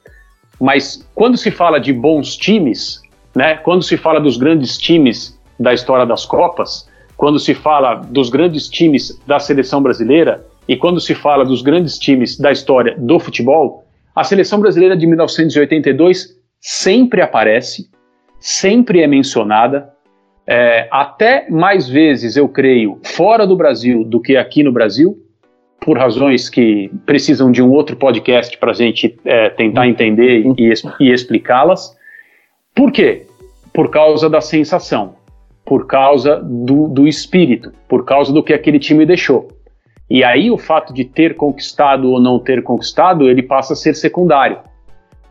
Mas quando se fala de bons times, né? Quando se fala dos grandes times da história das Copas, quando se fala dos grandes times da seleção brasileira, e quando se fala dos grandes times da história do futebol, a seleção brasileira de 1982 sempre aparece, sempre é mencionada, é, até mais vezes, eu creio, fora do Brasil do que aqui no Brasil, por razões que precisam de um outro podcast para a gente é, tentar entender e, e explicá-las. Por quê? Por causa da sensação, por causa do, do espírito, por causa do que aquele time deixou. E aí o fato de ter conquistado ou não ter conquistado, ele passa a ser secundário.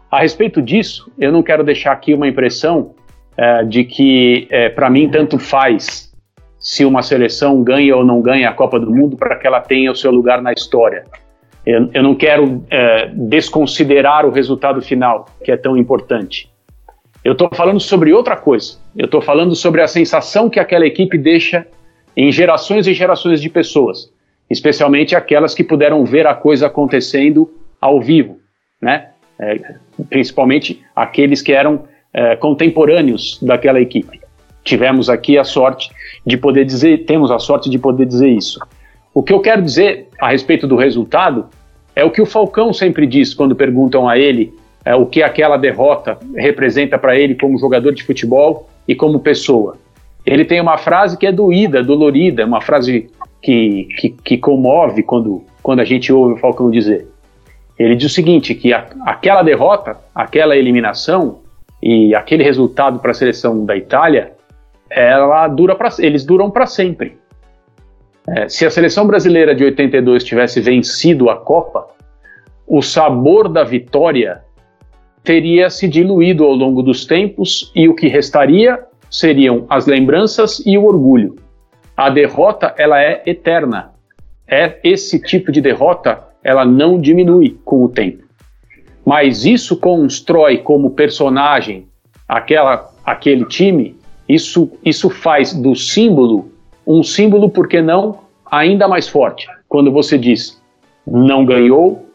a respeito disso, eu não quero deixar aqui uma impressão é, de que, é, para mim, tanto faz se uma seleção ganha ou não ganha a Copa do Mundo para que ela tenha o seu lugar na história. Eu, eu não quero é, desconsiderar o resultado final, que é tão importante. Eu estou falando sobre outra coisa. Eu estou falando sobre a sensação que aquela equipe deixa em gerações e gerações de pessoas, especialmente aquelas que puderam ver a coisa acontecendo ao vivo, né? É, principalmente aqueles que eram é, contemporâneos daquela equipe. Tivemos aqui a sorte de poder dizer, temos a sorte de poder dizer isso. O que eu quero dizer a respeito do resultado é o que o Falcão sempre diz quando perguntam a ele é, o que aquela derrota representa para ele como jogador de futebol e como pessoa. Ele tem uma frase que é doída, dolorida, uma frase que, que, que comove quando, quando a gente ouve o Falcão dizer. Ele diz o seguinte, que a, aquela derrota, aquela eliminação e aquele resultado para a seleção da Itália, ela dura pra, eles duram para sempre. É, se a seleção brasileira de 82 tivesse vencido a Copa, o sabor da vitória teria se diluído ao longo dos tempos e o que restaria seriam as lembranças e o orgulho. A derrota, ela é eterna. É esse tipo de derrota, ela não diminui com o tempo. Mas isso constrói como personagem aquela, aquele time, isso, isso faz do símbolo um símbolo, por que não, ainda mais forte. Quando você diz não ganhou,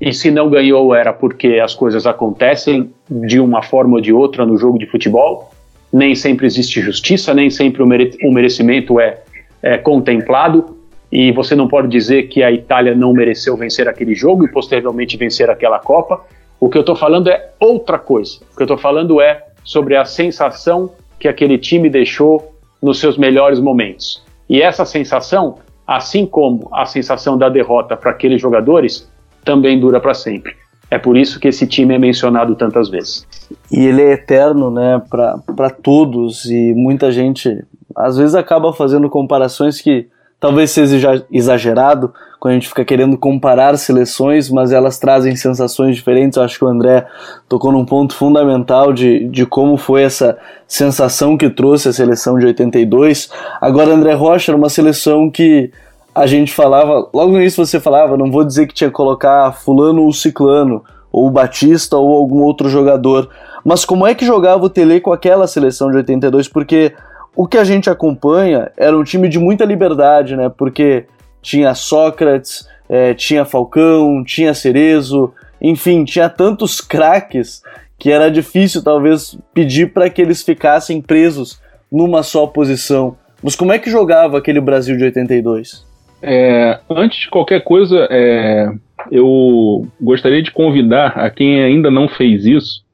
e se não ganhou era porque as coisas acontecem de uma forma ou de outra no jogo de futebol, nem sempre existe justiça, nem sempre o, mere o merecimento é, é, contemplado, e você não pode dizer que a Itália não mereceu vencer aquele jogo e posteriormente vencer aquela Copa. O que eu estou falando é outra coisa. O que eu estou falando é sobre a sensação que aquele time deixou nos seus melhores momentos. E essa sensação, assim como a sensação da derrota para aqueles jogadores, também dura para sempre. É por isso que esse time é mencionado tantas vezes. E ele é eterno, né, para todos e muita gente às vezes acaba fazendo comparações que talvez seja exagerado quando a gente fica querendo comparar seleções, mas elas trazem sensações diferentes. Eu acho que o André tocou num ponto fundamental de, de como foi essa sensação que trouxe a seleção de 82. Agora, André Rocha era uma seleção que a gente falava, logo no início você falava, não vou dizer que tinha que colocar fulano ou ciclano, ou Batista ou algum outro jogador, mas como é que jogava o Tele com aquela seleção de 82? Porque o que a gente acompanha era um time de muita liberdade, né? Porque tinha Sócrates, é, tinha Falcão, tinha Cerezo, enfim, tinha tantos craques que era difícil talvez pedir para que eles ficassem presos numa só posição. Mas como é que jogava aquele Brasil de 82? É, antes de qualquer coisa, é, eu gostaria de convidar a quem ainda não fez isso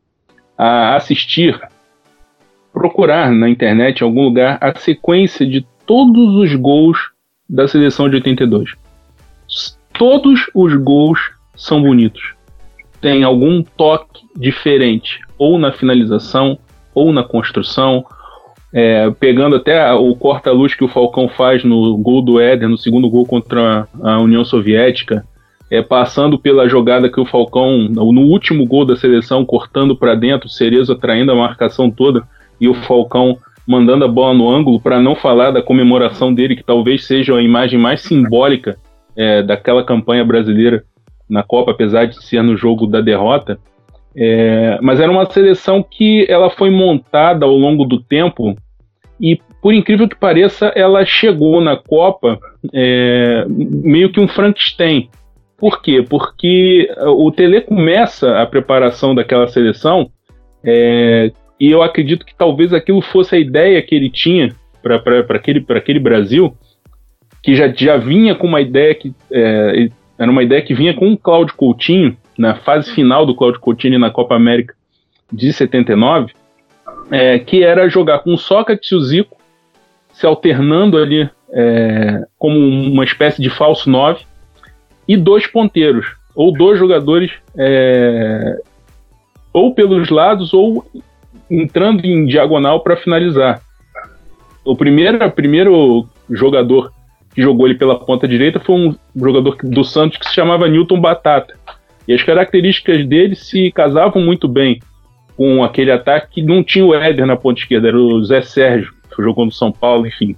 a assistir, procurar na internet em algum lugar a sequência de todos os gols da seleção de 82. Todos os gols são bonitos. Tem algum toque diferente, ou na finalização, ou na construção, é, pegando até o corta-luz que o Falcão faz no gol do Éder, no segundo gol contra a União Soviética, é, passando pela jogada que o Falcão, no último gol da seleção, cortando para dentro, Cerezo atraindo a marcação toda e o Falcão mandando a bola no ângulo, para não falar da comemoração dele, que talvez seja a imagem mais simbólica é, daquela campanha brasileira na Copa, apesar de ser no jogo da derrota. É, mas era uma seleção que ela foi montada ao longo do tempo e por incrível que pareça, ela chegou na Copa é, meio que um Frankenstein. Por quê? Porque o Tele começa a preparação daquela seleção é, e eu acredito que talvez aquilo fosse a ideia que ele tinha para aquele, aquele Brasil, que já, já vinha com uma ideia que é, era uma ideia que vinha com o Cláudio Coutinho na fase final do Cláudio Coutinho na Copa América de 79 é, que era jogar com o Sócrates e o Zico, se alternando ali é, como uma espécie de falso 9, e dois ponteiros, ou dois jogadores é, ou pelos lados ou entrando em diagonal para finalizar. O primeiro, primeiro jogador que jogou ele pela ponta direita foi um jogador do Santos que se chamava Newton Batata. E as características dele se casavam muito bem com aquele ataque que não tinha o Éder na ponta esquerda, era o Zé Sérgio, que jogou no São Paulo, enfim.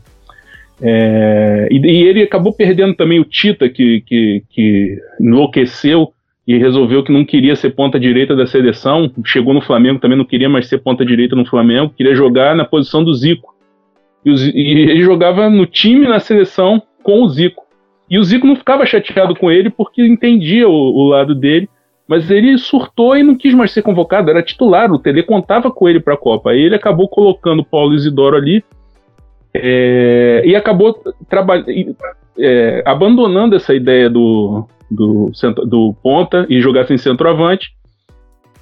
É, e, e, ele acabou perdendo também o Tita, que, que, que enlouqueceu e resolveu que não queria ser ponta direita da seleção. Chegou no Flamengo, também não queria mais ser ponta direita no Flamengo, queria jogar na posição do Zico. E, o, e ele jogava no time, na seleção, com o Zico. E o Zico não ficava chateado com ele porque entendia o, o lado dele, mas ele surtou e não quis mais ser convocado, era titular, o Tele contava com ele para a Copa. Aí ele acabou colocando o Paulo Isidoro ali é, e acabou é, abandonando essa ideia do, do, do ponta e jogar sem centroavante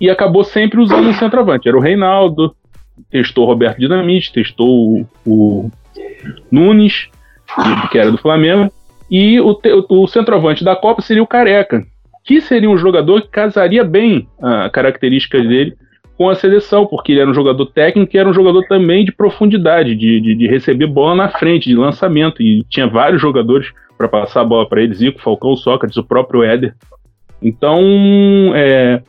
e acabou sempre usando um centroavante. Era o Reinaldo, testou o Roberto Dinamite, testou o, o Nunes, que era do Flamengo, e o, o, centroavante da Copa seria o Careca, que seria um jogador que casaria bem a características dele com a seleção, porque ele era um jogador técnico e era um jogador também de profundidade, de, de, de receber bola na frente, de lançamento, e tinha vários jogadores para passar a bola para ele, Zico, Falcão, Sócrates, o próprio Éder. Então, é,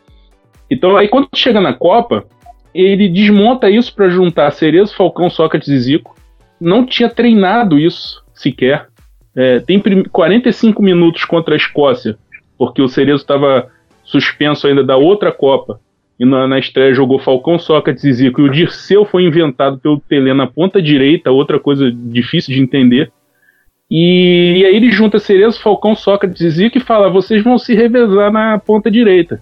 então aí quando chega na Copa, ele desmonta isso para juntar Cerezo, Falcão, Sócrates e Zico. Não tinha treinado isso sequer. É, tem 45 minutos contra a Escócia, porque o Cerezo estava suspenso ainda da outra Copa. E na, na, estreia jogou Falcão, Sócrates e Zico. E o Dirceu foi inventado pelo Pelé na ponta direita, outra coisa difícil de entender. E, e aí ele junta Cerezo, Falcão, Sócrates e Zico e fala: vocês vão se revezar na ponta direita.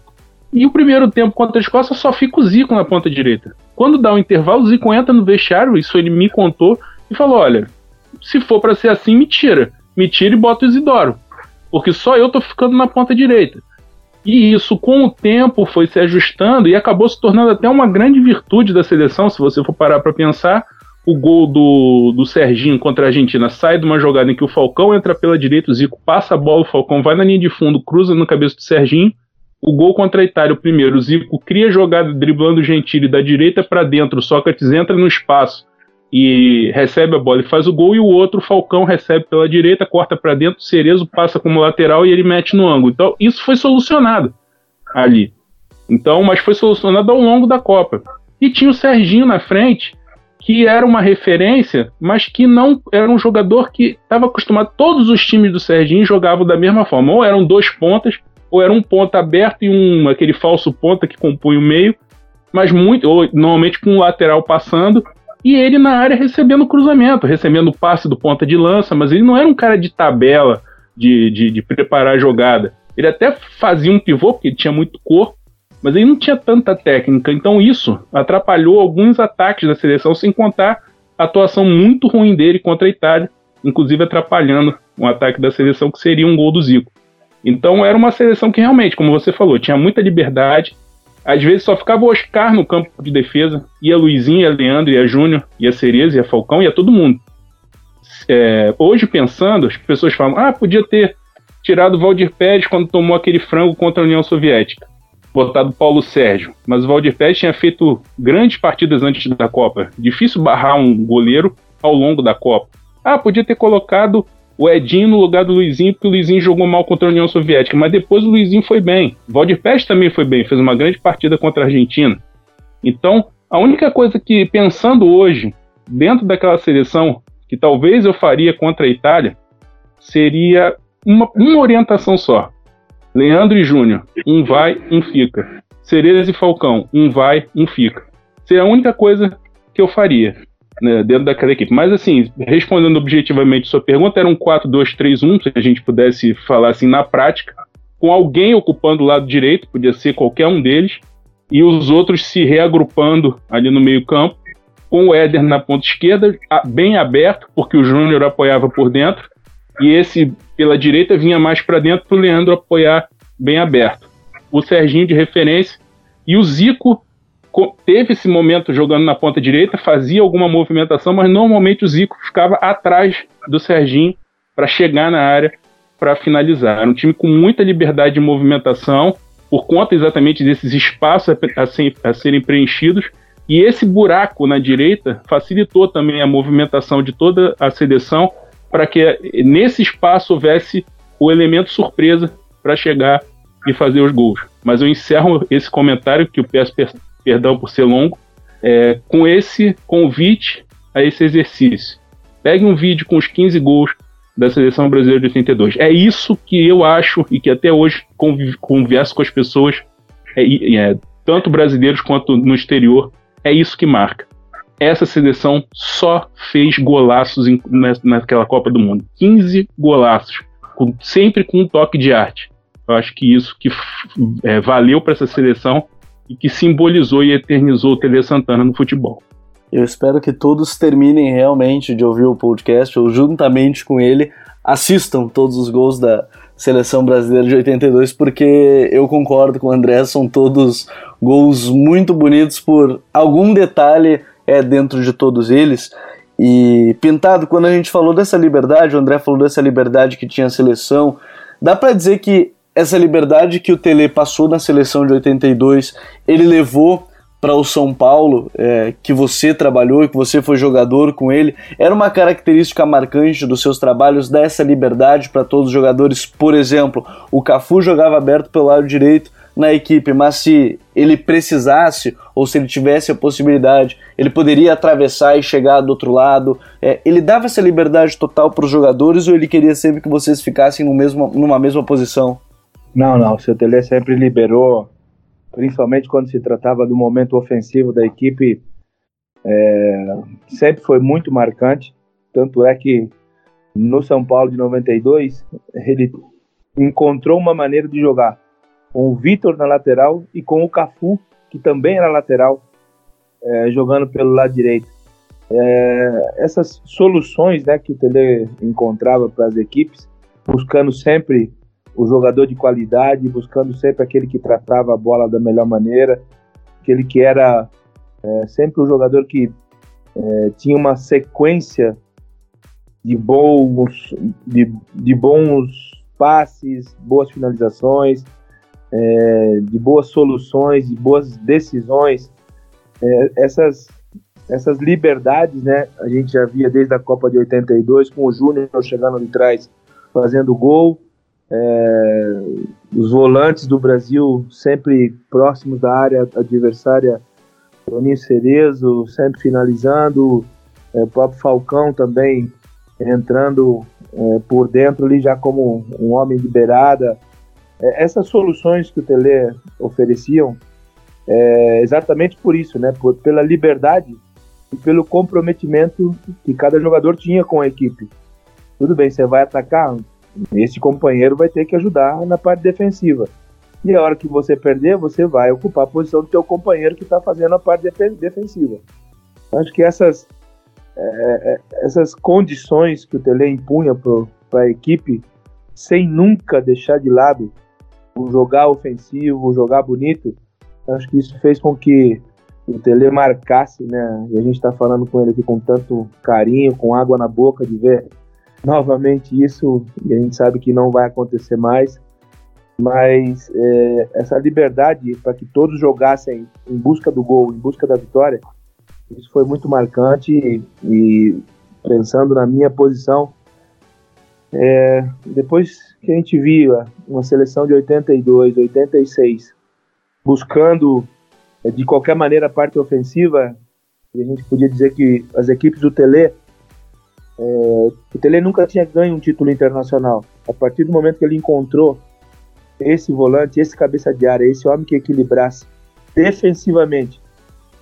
E o primeiro tempo contra a Escócia só fica o Zico na ponta direita. Quando dá o intervalo, o Zico entra no vestiário, isso ele me contou, e falou: olha, se for para ser assim, me tira me tira e bota o Isidoro. Porque só eu tô ficando na ponta direita. E isso, com o tempo, foi se ajustando e acabou se tornando até uma grande virtude da seleção, se você for parar para pensar. O gol do, do Serginho contra a Argentina sai de uma jogada em que o Falcão entra pela direita, o Zico passa a bola, o Falcão vai na linha de fundo, cruza no cabeça do Serginho. O gol contra a Itália, o primeiro, o Zico cria jogada driblando o Gentili da direita para dentro, o Sócrates entra no espaço e recebe a bola e faz o gol, e o outro, o Falcão, recebe pela direita, corta para dentro, o Cerezo passa como lateral e ele mete no ângulo. Então, isso foi solucionado ali. Então, mas foi solucionado ao longo da Copa. E tinha o Serginho na frente, que era uma referência, mas que não era um jogador que estava acostumado. Todos os times do Serginho jogavam da mesma forma, ou eram dois pontas, ou era um ponta aberto e um aquele falso ponta que compunha o meio, mas muito, ou normalmente com um lateral passando e ele na área recebendo cruzamento, recebendo o passe do ponta de lança, mas ele não era um cara de tabela, de, de, de preparar a jogada. Ele até fazia um pivô, porque ele tinha muito corpo, mas ele não tinha tanta técnica. Então isso atrapalhou alguns ataques da seleção, sem contar a atuação muito ruim dele contra a Itália, inclusive atrapalhando um ataque da seleção que seria um gol do Zico. Então era uma seleção que realmente, como você falou, tinha muita liberdade, às vezes só ficava o Oscar no campo de defesa, ia Luizinho, ia Leandro, ia Júnior, ia Cereza, ia Falcão, ia todo mundo. É, hoje, pensando, as pessoas falam: ah, podia ter tirado o Valdir Pérez quando tomou aquele frango contra a União Soviética, botado Paulo Sérgio. Mas o Valdir Pérez tinha feito grandes partidas antes da Copa. Difícil barrar um goleiro ao longo da Copa. Ah, podia ter colocado o Edinho no lugar do Luizinho, porque o Luizinho jogou mal contra a União Soviética, mas depois o Luizinho foi bem. Pérez também foi bem, fez uma grande partida contra a Argentina. Então, a única coisa que, pensando hoje, dentro daquela seleção, que talvez eu faria contra a Itália, seria uma, uma orientação só. Leandro e Júnior, um vai, um fica. Cereza e Falcão, um vai, um fica. Seria a única coisa que eu faria né, dentro daquela equipe. Mas, assim, respondendo objetivamente sua pergunta, era um 4-2-3-1, se a gente pudesse falar assim na prática, com alguém ocupando o lado direito, podia ser qualquer um deles, e os outros se reagrupando ali no meio-campo, com o Éder na ponta esquerda, bem aberto, porque o Júnior apoiava por dentro, e esse pela direita vinha mais para dentro para o Leandro apoiar bem aberto. O Serginho de referência e o Zico teve esse momento jogando na ponta direita, fazia alguma movimentação, mas normalmente o Zico ficava atrás do Serginho para chegar na área para finalizar. Era um time com muita liberdade de movimentação, por conta exatamente desses espaços a, a, a serem preenchidos. E esse buraco na direita facilitou também a movimentação de toda a seleção para que nesse espaço houvesse o elemento surpresa para chegar e fazer os gols. Mas eu encerro esse comentário, que eu peço perdão por ser longo, é, com esse convite a esse exercício. Pegue um vídeo com os 15 gols da seleção brasileira de 82. É isso que eu acho e que até hoje converso com as pessoas, é, é, tanto brasileiros quanto no exterior, é isso que marca. Essa seleção só fez golaços em, naquela Copa do Mundo. 15 golaços, com, sempre com um toque de arte. Eu acho que isso que é, valeu para essa seleção e que simbolizou e eternizou o Tele Santana no futebol. Eu espero que todos terminem realmente de ouvir o podcast ou juntamente com ele assistam todos os gols da seleção brasileira de 82, porque eu concordo com o André, são todos gols muito bonitos por algum detalhe é dentro de todos eles. E Pintado, quando a gente falou dessa liberdade, o André falou dessa liberdade que tinha a seleção, dá para dizer que essa liberdade que o Tele passou na seleção de 82, ele levou para o São Paulo, é, que você trabalhou, que você foi jogador com ele, era uma característica marcante dos seus trabalhos dessa liberdade para todos os jogadores. Por exemplo, o Cafu jogava aberto pelo lado direito na equipe, mas se ele precisasse ou se ele tivesse a possibilidade, ele poderia atravessar e chegar do outro lado. É, ele dava essa liberdade total para os jogadores ou ele queria sempre que vocês ficassem no mesmo, numa mesma posição? Não, não. O seu Tele sempre liberou principalmente quando se tratava do momento ofensivo da equipe, é, sempre foi muito marcante. Tanto é que no São Paulo de 92, ele encontrou uma maneira de jogar com o Vitor na lateral e com o Cafu, que também era lateral, é, jogando pelo lado direito. É, essas soluções né, que o Tele encontrava para as equipes, buscando sempre o jogador de qualidade, buscando sempre aquele que tratava a bola da melhor maneira, aquele que era é, sempre o jogador que é, tinha uma sequência de bons, de, de bons passes, boas finalizações, é, de boas soluções, de boas decisões. É, essas, essas liberdades, né, a gente já via desde a Copa de 82, com o Júnior chegando de trás fazendo gol, é, os volantes do Brasil sempre próximos da área adversária, Toninho Cerezo sempre finalizando, é, o próprio Falcão também entrando é, por dentro ali já como um homem de beirada. É, essas soluções que o Tele ofereciam, é, exatamente por isso, né, por, pela liberdade e pelo comprometimento que cada jogador tinha com a equipe. Tudo bem, você vai atacar, esse companheiro vai ter que ajudar na parte defensiva. E a hora que você perder, você vai ocupar a posição do teu companheiro que está fazendo a parte defensiva. Acho que essas, é, é, essas condições que o Tele impunha para a equipe, sem nunca deixar de lado o jogar ofensivo, o jogar bonito, acho que isso fez com que o Tele marcasse, né? E a gente está falando com ele aqui com tanto carinho, com água na boca de ver novamente isso, e a gente sabe que não vai acontecer mais, mas é, essa liberdade para que todos jogassem em busca do gol, em busca da vitória, isso foi muito marcante e, e pensando na minha posição, é, depois que a gente via uma seleção de 82, 86, buscando é, de qualquer maneira a parte ofensiva, e a gente podia dizer que as equipes do Tele é, o Tele nunca tinha ganho um título internacional. A partir do momento que ele encontrou esse volante, esse cabeça de área, esse homem que equilibrasse defensivamente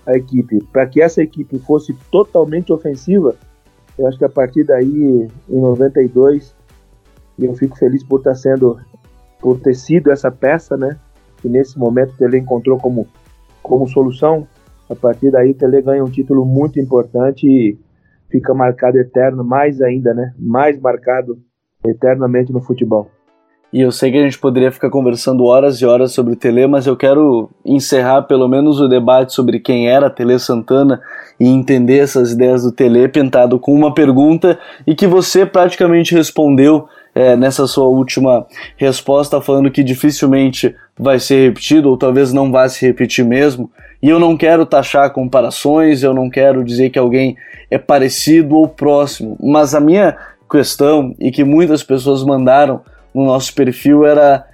a equipe, para que essa equipe fosse totalmente ofensiva, eu acho que a partir daí, em 92, eu fico feliz por estar sendo, por ter sido essa peça, né? Que nesse momento o Tele encontrou como, como solução. A partir daí, o Tele ganha um título muito importante e fica marcado eterno, mais ainda, né? Mais marcado eternamente no futebol. E eu sei que a gente poderia ficar conversando horas e horas sobre o Tele, mas eu quero encerrar pelo menos o debate sobre quem era Tele Santana e entender essas ideias do Tele pintado com uma pergunta e que você praticamente respondeu é, nessa sua última resposta, falando que dificilmente vai ser repetido ou talvez não vá se repetir mesmo. E eu não quero taxar comparações, eu não quero dizer que alguém é parecido ou próximo, mas a minha questão e que muitas pessoas mandaram no nosso perfil era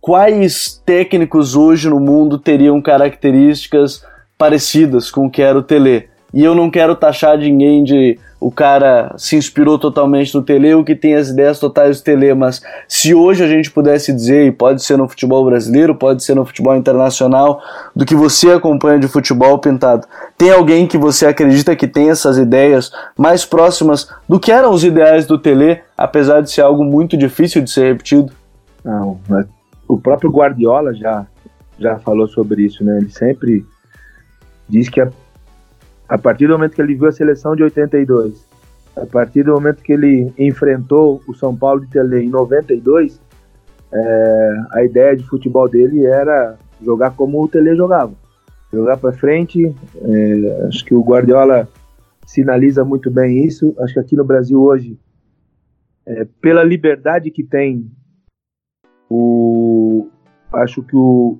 quais técnicos hoje no mundo teriam características parecidas com o que era o Tele. E eu não quero taxar ninguém de o cara se inspirou totalmente no Tele ou que tem as ideias totais do Tele, mas se hoje a gente pudesse dizer, e pode ser no futebol brasileiro, pode ser no futebol internacional, do que você acompanha de futebol pintado, tem alguém que você acredita que tem essas ideias mais próximas do que eram os ideais do Tele, apesar de ser algo muito difícil de ser repetido? Não, o próprio Guardiola já, já falou sobre isso, né? Ele sempre diz que a, a partir do momento que ele viu a seleção de 82, a partir do momento que ele enfrentou o São Paulo de Tele em 92, é, a ideia de futebol dele era jogar como o Tele jogava, jogar para frente. É, acho que o Guardiola sinaliza muito bem isso. Acho que aqui no Brasil hoje, é, pela liberdade que tem o, acho que o,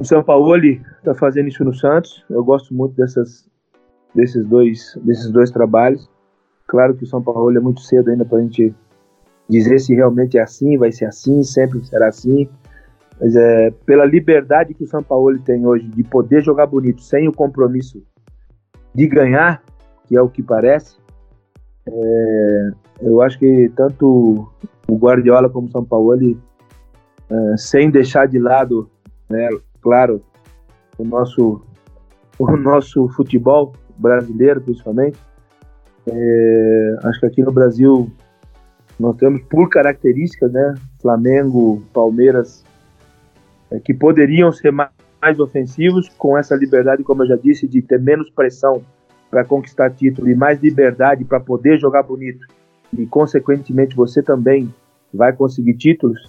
o São Paulo está fazendo isso no Santos. Eu gosto muito dessas, desses, dois, desses dois trabalhos. Claro que o São Paulo é muito cedo ainda para a gente dizer se realmente é assim, vai ser assim, sempre será assim. Mas é pela liberdade que o São Paulo tem hoje de poder jogar bonito sem o compromisso de ganhar, que é o que parece. É, eu acho que tanto o Guardiola como o São Paulo, uh, sem deixar de lado, né, claro, o nosso, o nosso futebol brasileiro, principalmente. É, acho que aqui no Brasil nós temos, por características, né, Flamengo, Palmeiras, é, que poderiam ser mais, mais ofensivos, com essa liberdade, como eu já disse, de ter menos pressão para conquistar título e mais liberdade para poder jogar bonito e, consequentemente, você também vai conseguir títulos,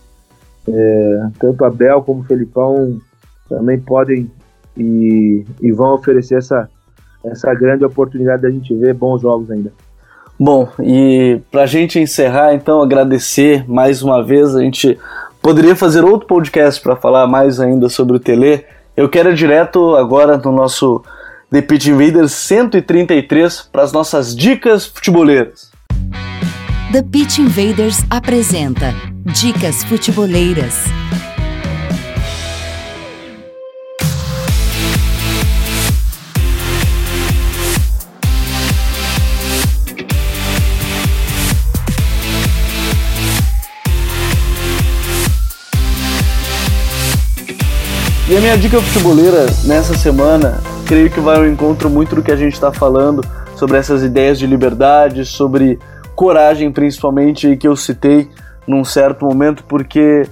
é, tanto Abel como Felipão também podem e, e vão oferecer essa, essa grande oportunidade da gente ver bons jogos ainda. Bom, e para a gente encerrar, então, agradecer mais uma vez. A gente poderia fazer outro podcast para falar mais ainda sobre o Tele. Eu quero ir direto agora no nosso The Pitch Invaders 133 para as nossas dicas futeboleiras. The Pitch Invaders apresenta Dicas Futeboleiras. E a minha dica futeboleira nessa semana, creio que vai ao encontro muito do que a gente está falando sobre essas ideias de liberdade, sobre coragem, principalmente, que eu citei num certo momento, porque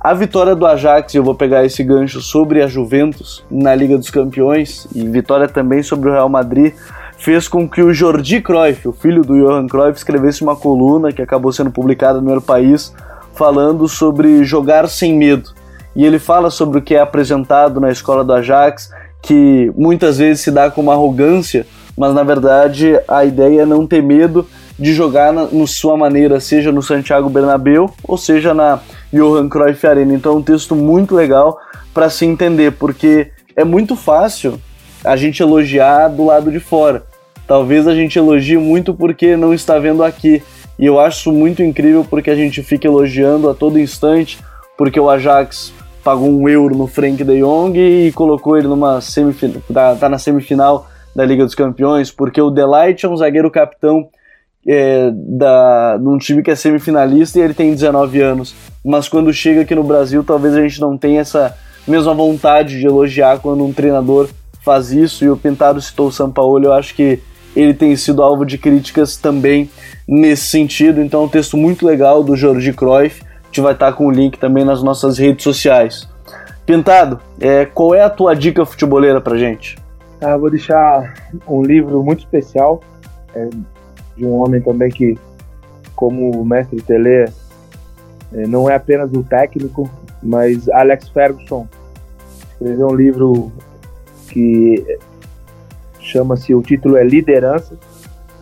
a vitória do Ajax, eu vou pegar esse gancho sobre a Juventus na Liga dos Campeões, e vitória também sobre o Real Madrid, fez com que o Jordi Cruyff, o filho do Johan Cruyff, escrevesse uma coluna que acabou sendo publicada no El País, falando sobre jogar sem medo. E ele fala sobre o que é apresentado na escola do Ajax, que muitas vezes se dá com uma arrogância, mas na verdade a ideia é não ter medo de jogar na no sua maneira, seja no Santiago Bernabéu ou seja na Johan Cruyff Arena. Então é um texto muito legal para se entender, porque é muito fácil a gente elogiar do lado de fora. Talvez a gente elogie muito porque não está vendo aqui. E eu acho muito incrível porque a gente fica elogiando a todo instante, porque o Ajax pagou um euro no Frank de Jong e colocou ele numa semifinal, tá, tá na semifinal da Liga dos Campeões, porque o Delight é um zagueiro capitão é, da, de um time que é semifinalista e ele tem 19 anos. Mas quando chega aqui no Brasil, talvez a gente não tenha essa mesma vontade de elogiar quando um treinador faz isso. E o Pintado citou o São Paulo, eu acho que ele tem sido alvo de críticas também nesse sentido. Então, é um texto muito legal do Jorge Cruyff. Gente vai estar com o link também nas nossas redes sociais. Pintado, é, qual é a tua dica futeboleira pra gente? Ah, vou deixar um livro muito especial. É, de um homem também que, como o mestre Tele, é, não é apenas o técnico, mas Alex Ferguson escreveu um livro que chama-se, o título é Liderança.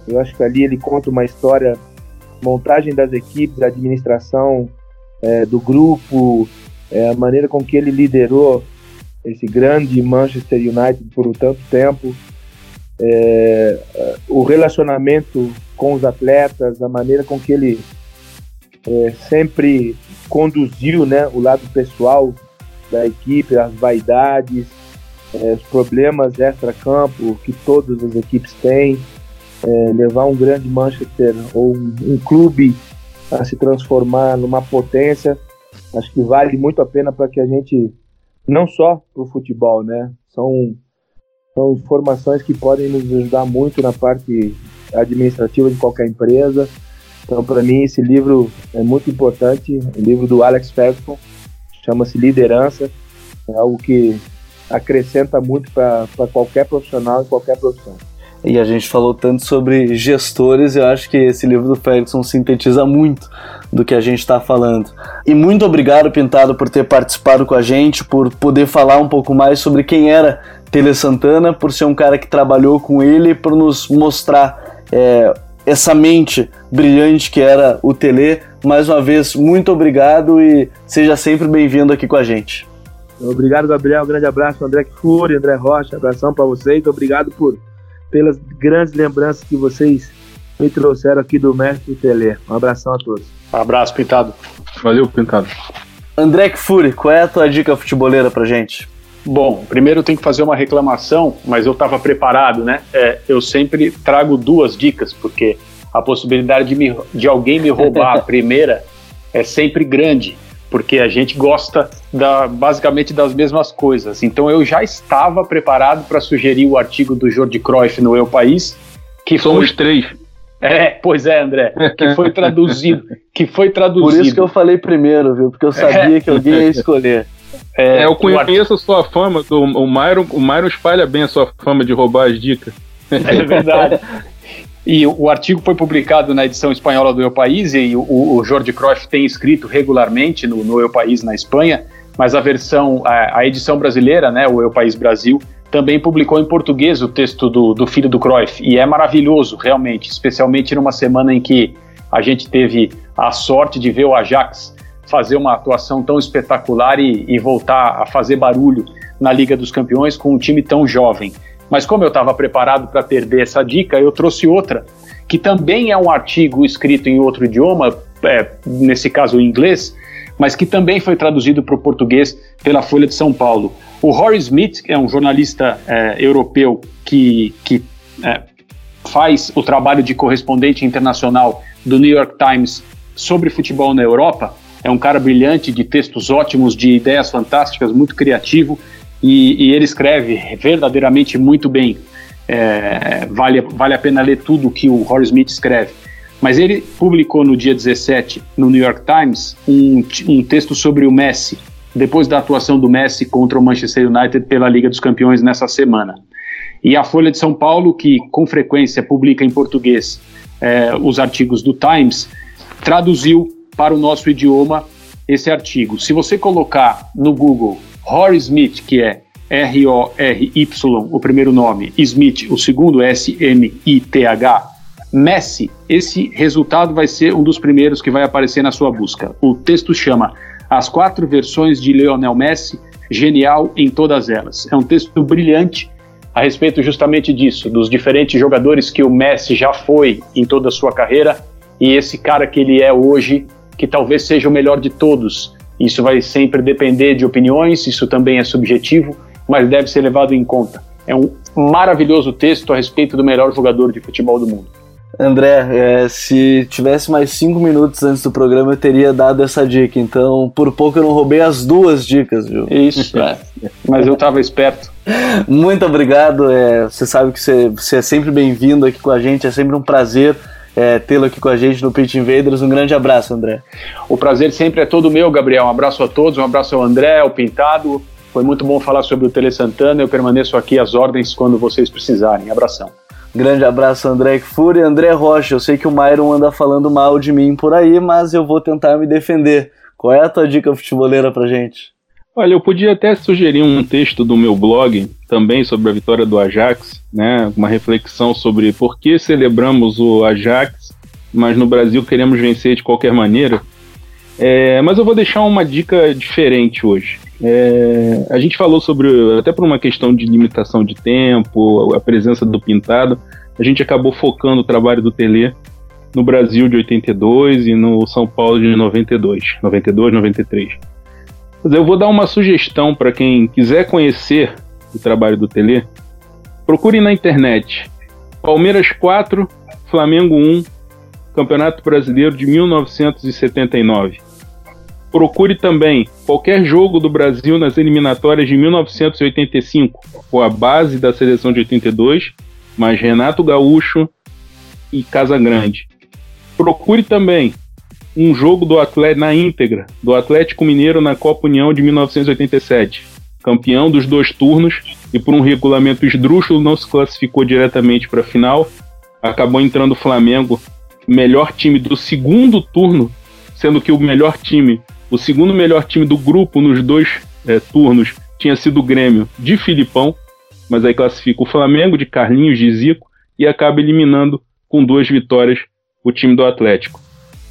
Eu acho que ali ele conta uma história, montagem das equipes, administração é, do grupo, é, a maneira com que ele liderou esse grande Manchester United por um tanto tempo, é, o relacionamento com os atletas, a maneira com que ele é, sempre conduziu né, o lado pessoal da equipe, as vaidades, é, os problemas extra-campo que todas as equipes têm, é, levar um grande Manchester ou um, um, clube a se transformar numa potência, acho que vale muito a pena para que a gente, não só para o futebol, né? São, são informações que podem nos ajudar muito na parte administrativa de qualquer empresa. Então, para mim, esse livro é muito importante. O livro do Alex Ferguson chama-se Liderança. É algo que acrescenta muito para qualquer profissional em qualquer profissão. E a gente falou tanto sobre gestores, eu acho que esse livro do Ferguson sintetiza muito do que a gente está falando. E muito obrigado, Pintado, por ter participado com a gente, por poder falar um pouco mais sobre quem era Tele Santana, por ser um cara que trabalhou com ele, por nos mostrar é, essa mente brilhante que era o Tele. Mais uma vez, muito obrigado e seja sempre bem-vindo aqui com a gente. Obrigado, Gabriel. Um grande abraço, André Fúria, André Rocha. Abração para vocês. Obrigado por pelas grandes lembranças que vocês me trouxeram aqui do Mestre Tele. Um abração a todos. Um abraço, Pintado. Valeu, Pintado. André Fury, qual é a tua dica futeboleira pra gente? Bom, primeiro eu tenho que fazer uma reclamação, mas eu estava preparado, né? É, eu sempre trago duas dicas, porque a possibilidade de, me, de alguém me roubar a primeira é sempre grande porque a gente gosta da, basicamente das mesmas coisas. Então eu já estava preparado para sugerir o artigo do Jordi Cruyff no Eu País, que somos foi... três. É, pois é, André, que foi traduzido, que foi traduzido. Por isso que eu falei primeiro, viu? Porque eu sabia é. que alguém ia escolher. É, é eu conheço a sua fama, do, o Myron, o Myron espalha bem a sua fama de roubar as dicas. É verdade. E o artigo foi publicado na edição espanhola do Eu País, e o, o Jorge Cruyff tem escrito regularmente no, no Eu País na Espanha, mas a versão, a, a, edição brasileira, né, o Eu País Brasil, também publicou em português o texto do, do filho do Cruyff, e é maravilhoso, realmente, especialmente numa semana em que a gente teve a sorte de ver o Ajax fazer uma atuação tão espetacular e, e voltar a fazer barulho na Liga dos Campeões com um time tão jovem. Mas como eu estava preparado para perder essa dica, eu trouxe outra, que também é um artigo escrito em outro idioma, é, nesse caso em inglês, mas que também foi traduzido para o português pela Folha de São Paulo. O Horace Smith, é um jornalista é, europeu que, que é, faz o trabalho de correspondente internacional do New York Times sobre futebol na Europa, é um cara brilhante, de textos ótimos, de ideias fantásticas, muito criativo e, e ele escreve verdadeiramente muito bem. É, vale, vale a pena ler tudo que o Horace Smith escreve. Mas ele publicou no dia 17, no New York Times, um, um texto sobre o Messi, depois da atuação do Messi contra o Manchester United pela Liga dos Campeões nessa semana. E a Folha de São Paulo, que com frequência publica em português é, os artigos do Times, traduziu para o nosso idioma esse artigo. Se você colocar no Google Rory Smith, que é R-O-R-Y, o primeiro nome, Smith, o segundo, S-M-I-T-H, Messi, esse resultado vai ser um dos primeiros que vai aparecer na sua busca. O texto chama As Quatro Versões de Lionel Messi, genial em todas elas. É um texto brilhante a respeito justamente disso, dos diferentes jogadores que o Messi já foi em toda a sua carreira e esse cara que ele é hoje, que talvez seja o melhor de todos, isso vai sempre depender de opiniões, isso também é subjetivo, mas deve ser levado em conta. É um maravilhoso texto a respeito do melhor jogador de futebol do mundo. André, é, se tivesse mais cinco minutos antes do programa, eu teria dado essa dica. Então, por pouco eu não roubei as duas dicas, viu? Isso, é. Mas eu estava esperto. Muito obrigado. É, você sabe que você, você é sempre bem-vindo aqui com a gente. É sempre um prazer é, tê-lo aqui com a gente no Pitch Invaders. Um grande abraço, André. O prazer sempre é todo meu, Gabriel. Um abraço a todos, um abraço ao André, ao Pintado. Foi muito bom falar sobre o Tele Santana. Eu permaneço aqui às ordens quando vocês precisarem. Abração. Grande abraço, André Fúria. André Rocha, eu sei que o Myron anda falando mal de mim por aí, mas eu vou tentar me defender. Qual é a tua dica futeboleira pra gente? Olha, eu podia até sugerir um texto do meu blog também sobre a vitória do Ajax, né? Uma reflexão sobre por que celebramos o Ajax, mas no Brasil queremos vencer de qualquer maneira. É, mas eu vou deixar uma dica diferente hoje. É, a gente falou sobre, até por uma questão de limitação de tempo, a presença do pintado, a gente acabou focando o trabalho do Tele no Brasil de 82 e no São Paulo de 92, 92, 93. Mas eu vou dar uma sugestão para quem quiser conhecer o trabalho do Tele. Procure na internet Palmeiras 4, Flamengo 1, Campeonato Brasileiro de 1979. Procure também qualquer jogo do Brasil nas eliminatórias de 1985, com a base da seleção de 82, mais Renato Gaúcho e Casagrande. Procure também um jogo do Atlético na íntegra, do Atlético Mineiro na Copa União de 1987, campeão dos dois turnos e por um regulamento esdrúxulo não se classificou diretamente para a final. Acabou entrando o Flamengo, melhor time do segundo turno, sendo que o melhor time, o segundo melhor time do grupo nos dois é, turnos tinha sido o Grêmio de Filipão, mas aí classifica o Flamengo de Carlinhos de Zico e acaba eliminando com duas vitórias o time do Atlético.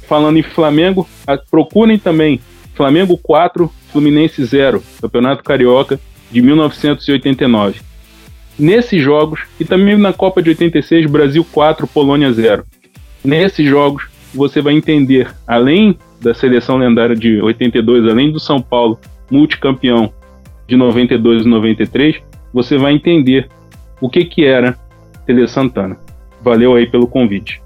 Falando em Flamengo, procurem também Flamengo 4, Fluminense 0, Campeonato Carioca de 1989. Nesses jogos, e também na Copa de 86, Brasil 4, Polônia 0. Nesses jogos, você vai entender, além da seleção lendária de 82, além do São Paulo, multicampeão de 92 e 93, você vai entender o que, que era Tele Santana. Valeu aí pelo convite.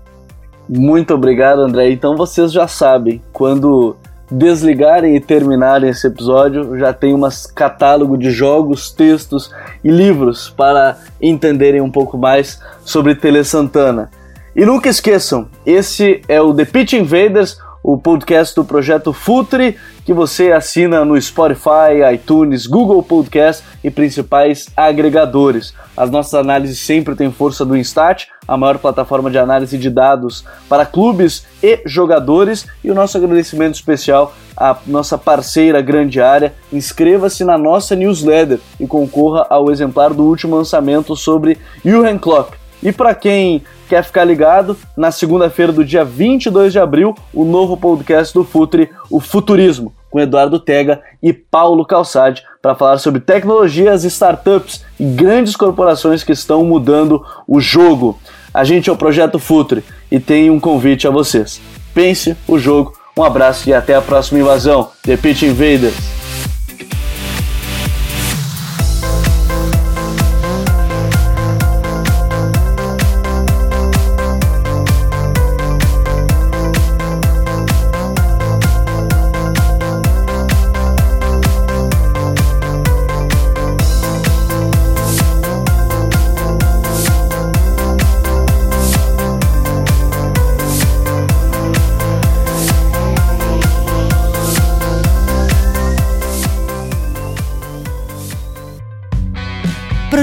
Muito obrigado, André. Então vocês já sabem, quando desligarem e terminarem esse episódio, já tem um catálogo de jogos, textos e livros para entenderem um pouco mais sobre Tele Santana. E nunca esqueçam, esse é o The Pitch Invaders, o podcast do projeto Futre, que você assina no Spotify, iTunes, Google Podcast e principais agregadores. As nossas análises sempre têm força do Instat, a maior plataforma de análise de dados para clubes e jogadores, e o nosso agradecimento especial à nossa parceira Grande Área. Inscreva-se na nossa newsletter e concorra ao exemplar do último lançamento sobre Jurgen Klopp. E para quem quer ficar ligado, na segunda-feira do dia 22 de abril, o novo podcast do Futre, o Futurismo, com Eduardo Tega e Paulo Calçade, para falar sobre tecnologias, startups e grandes corporações que estão mudando o jogo. A gente é o Projeto Futre e tem um convite a vocês. Pense o jogo. Um abraço e até a próxima invasão. The Pitch Invaders.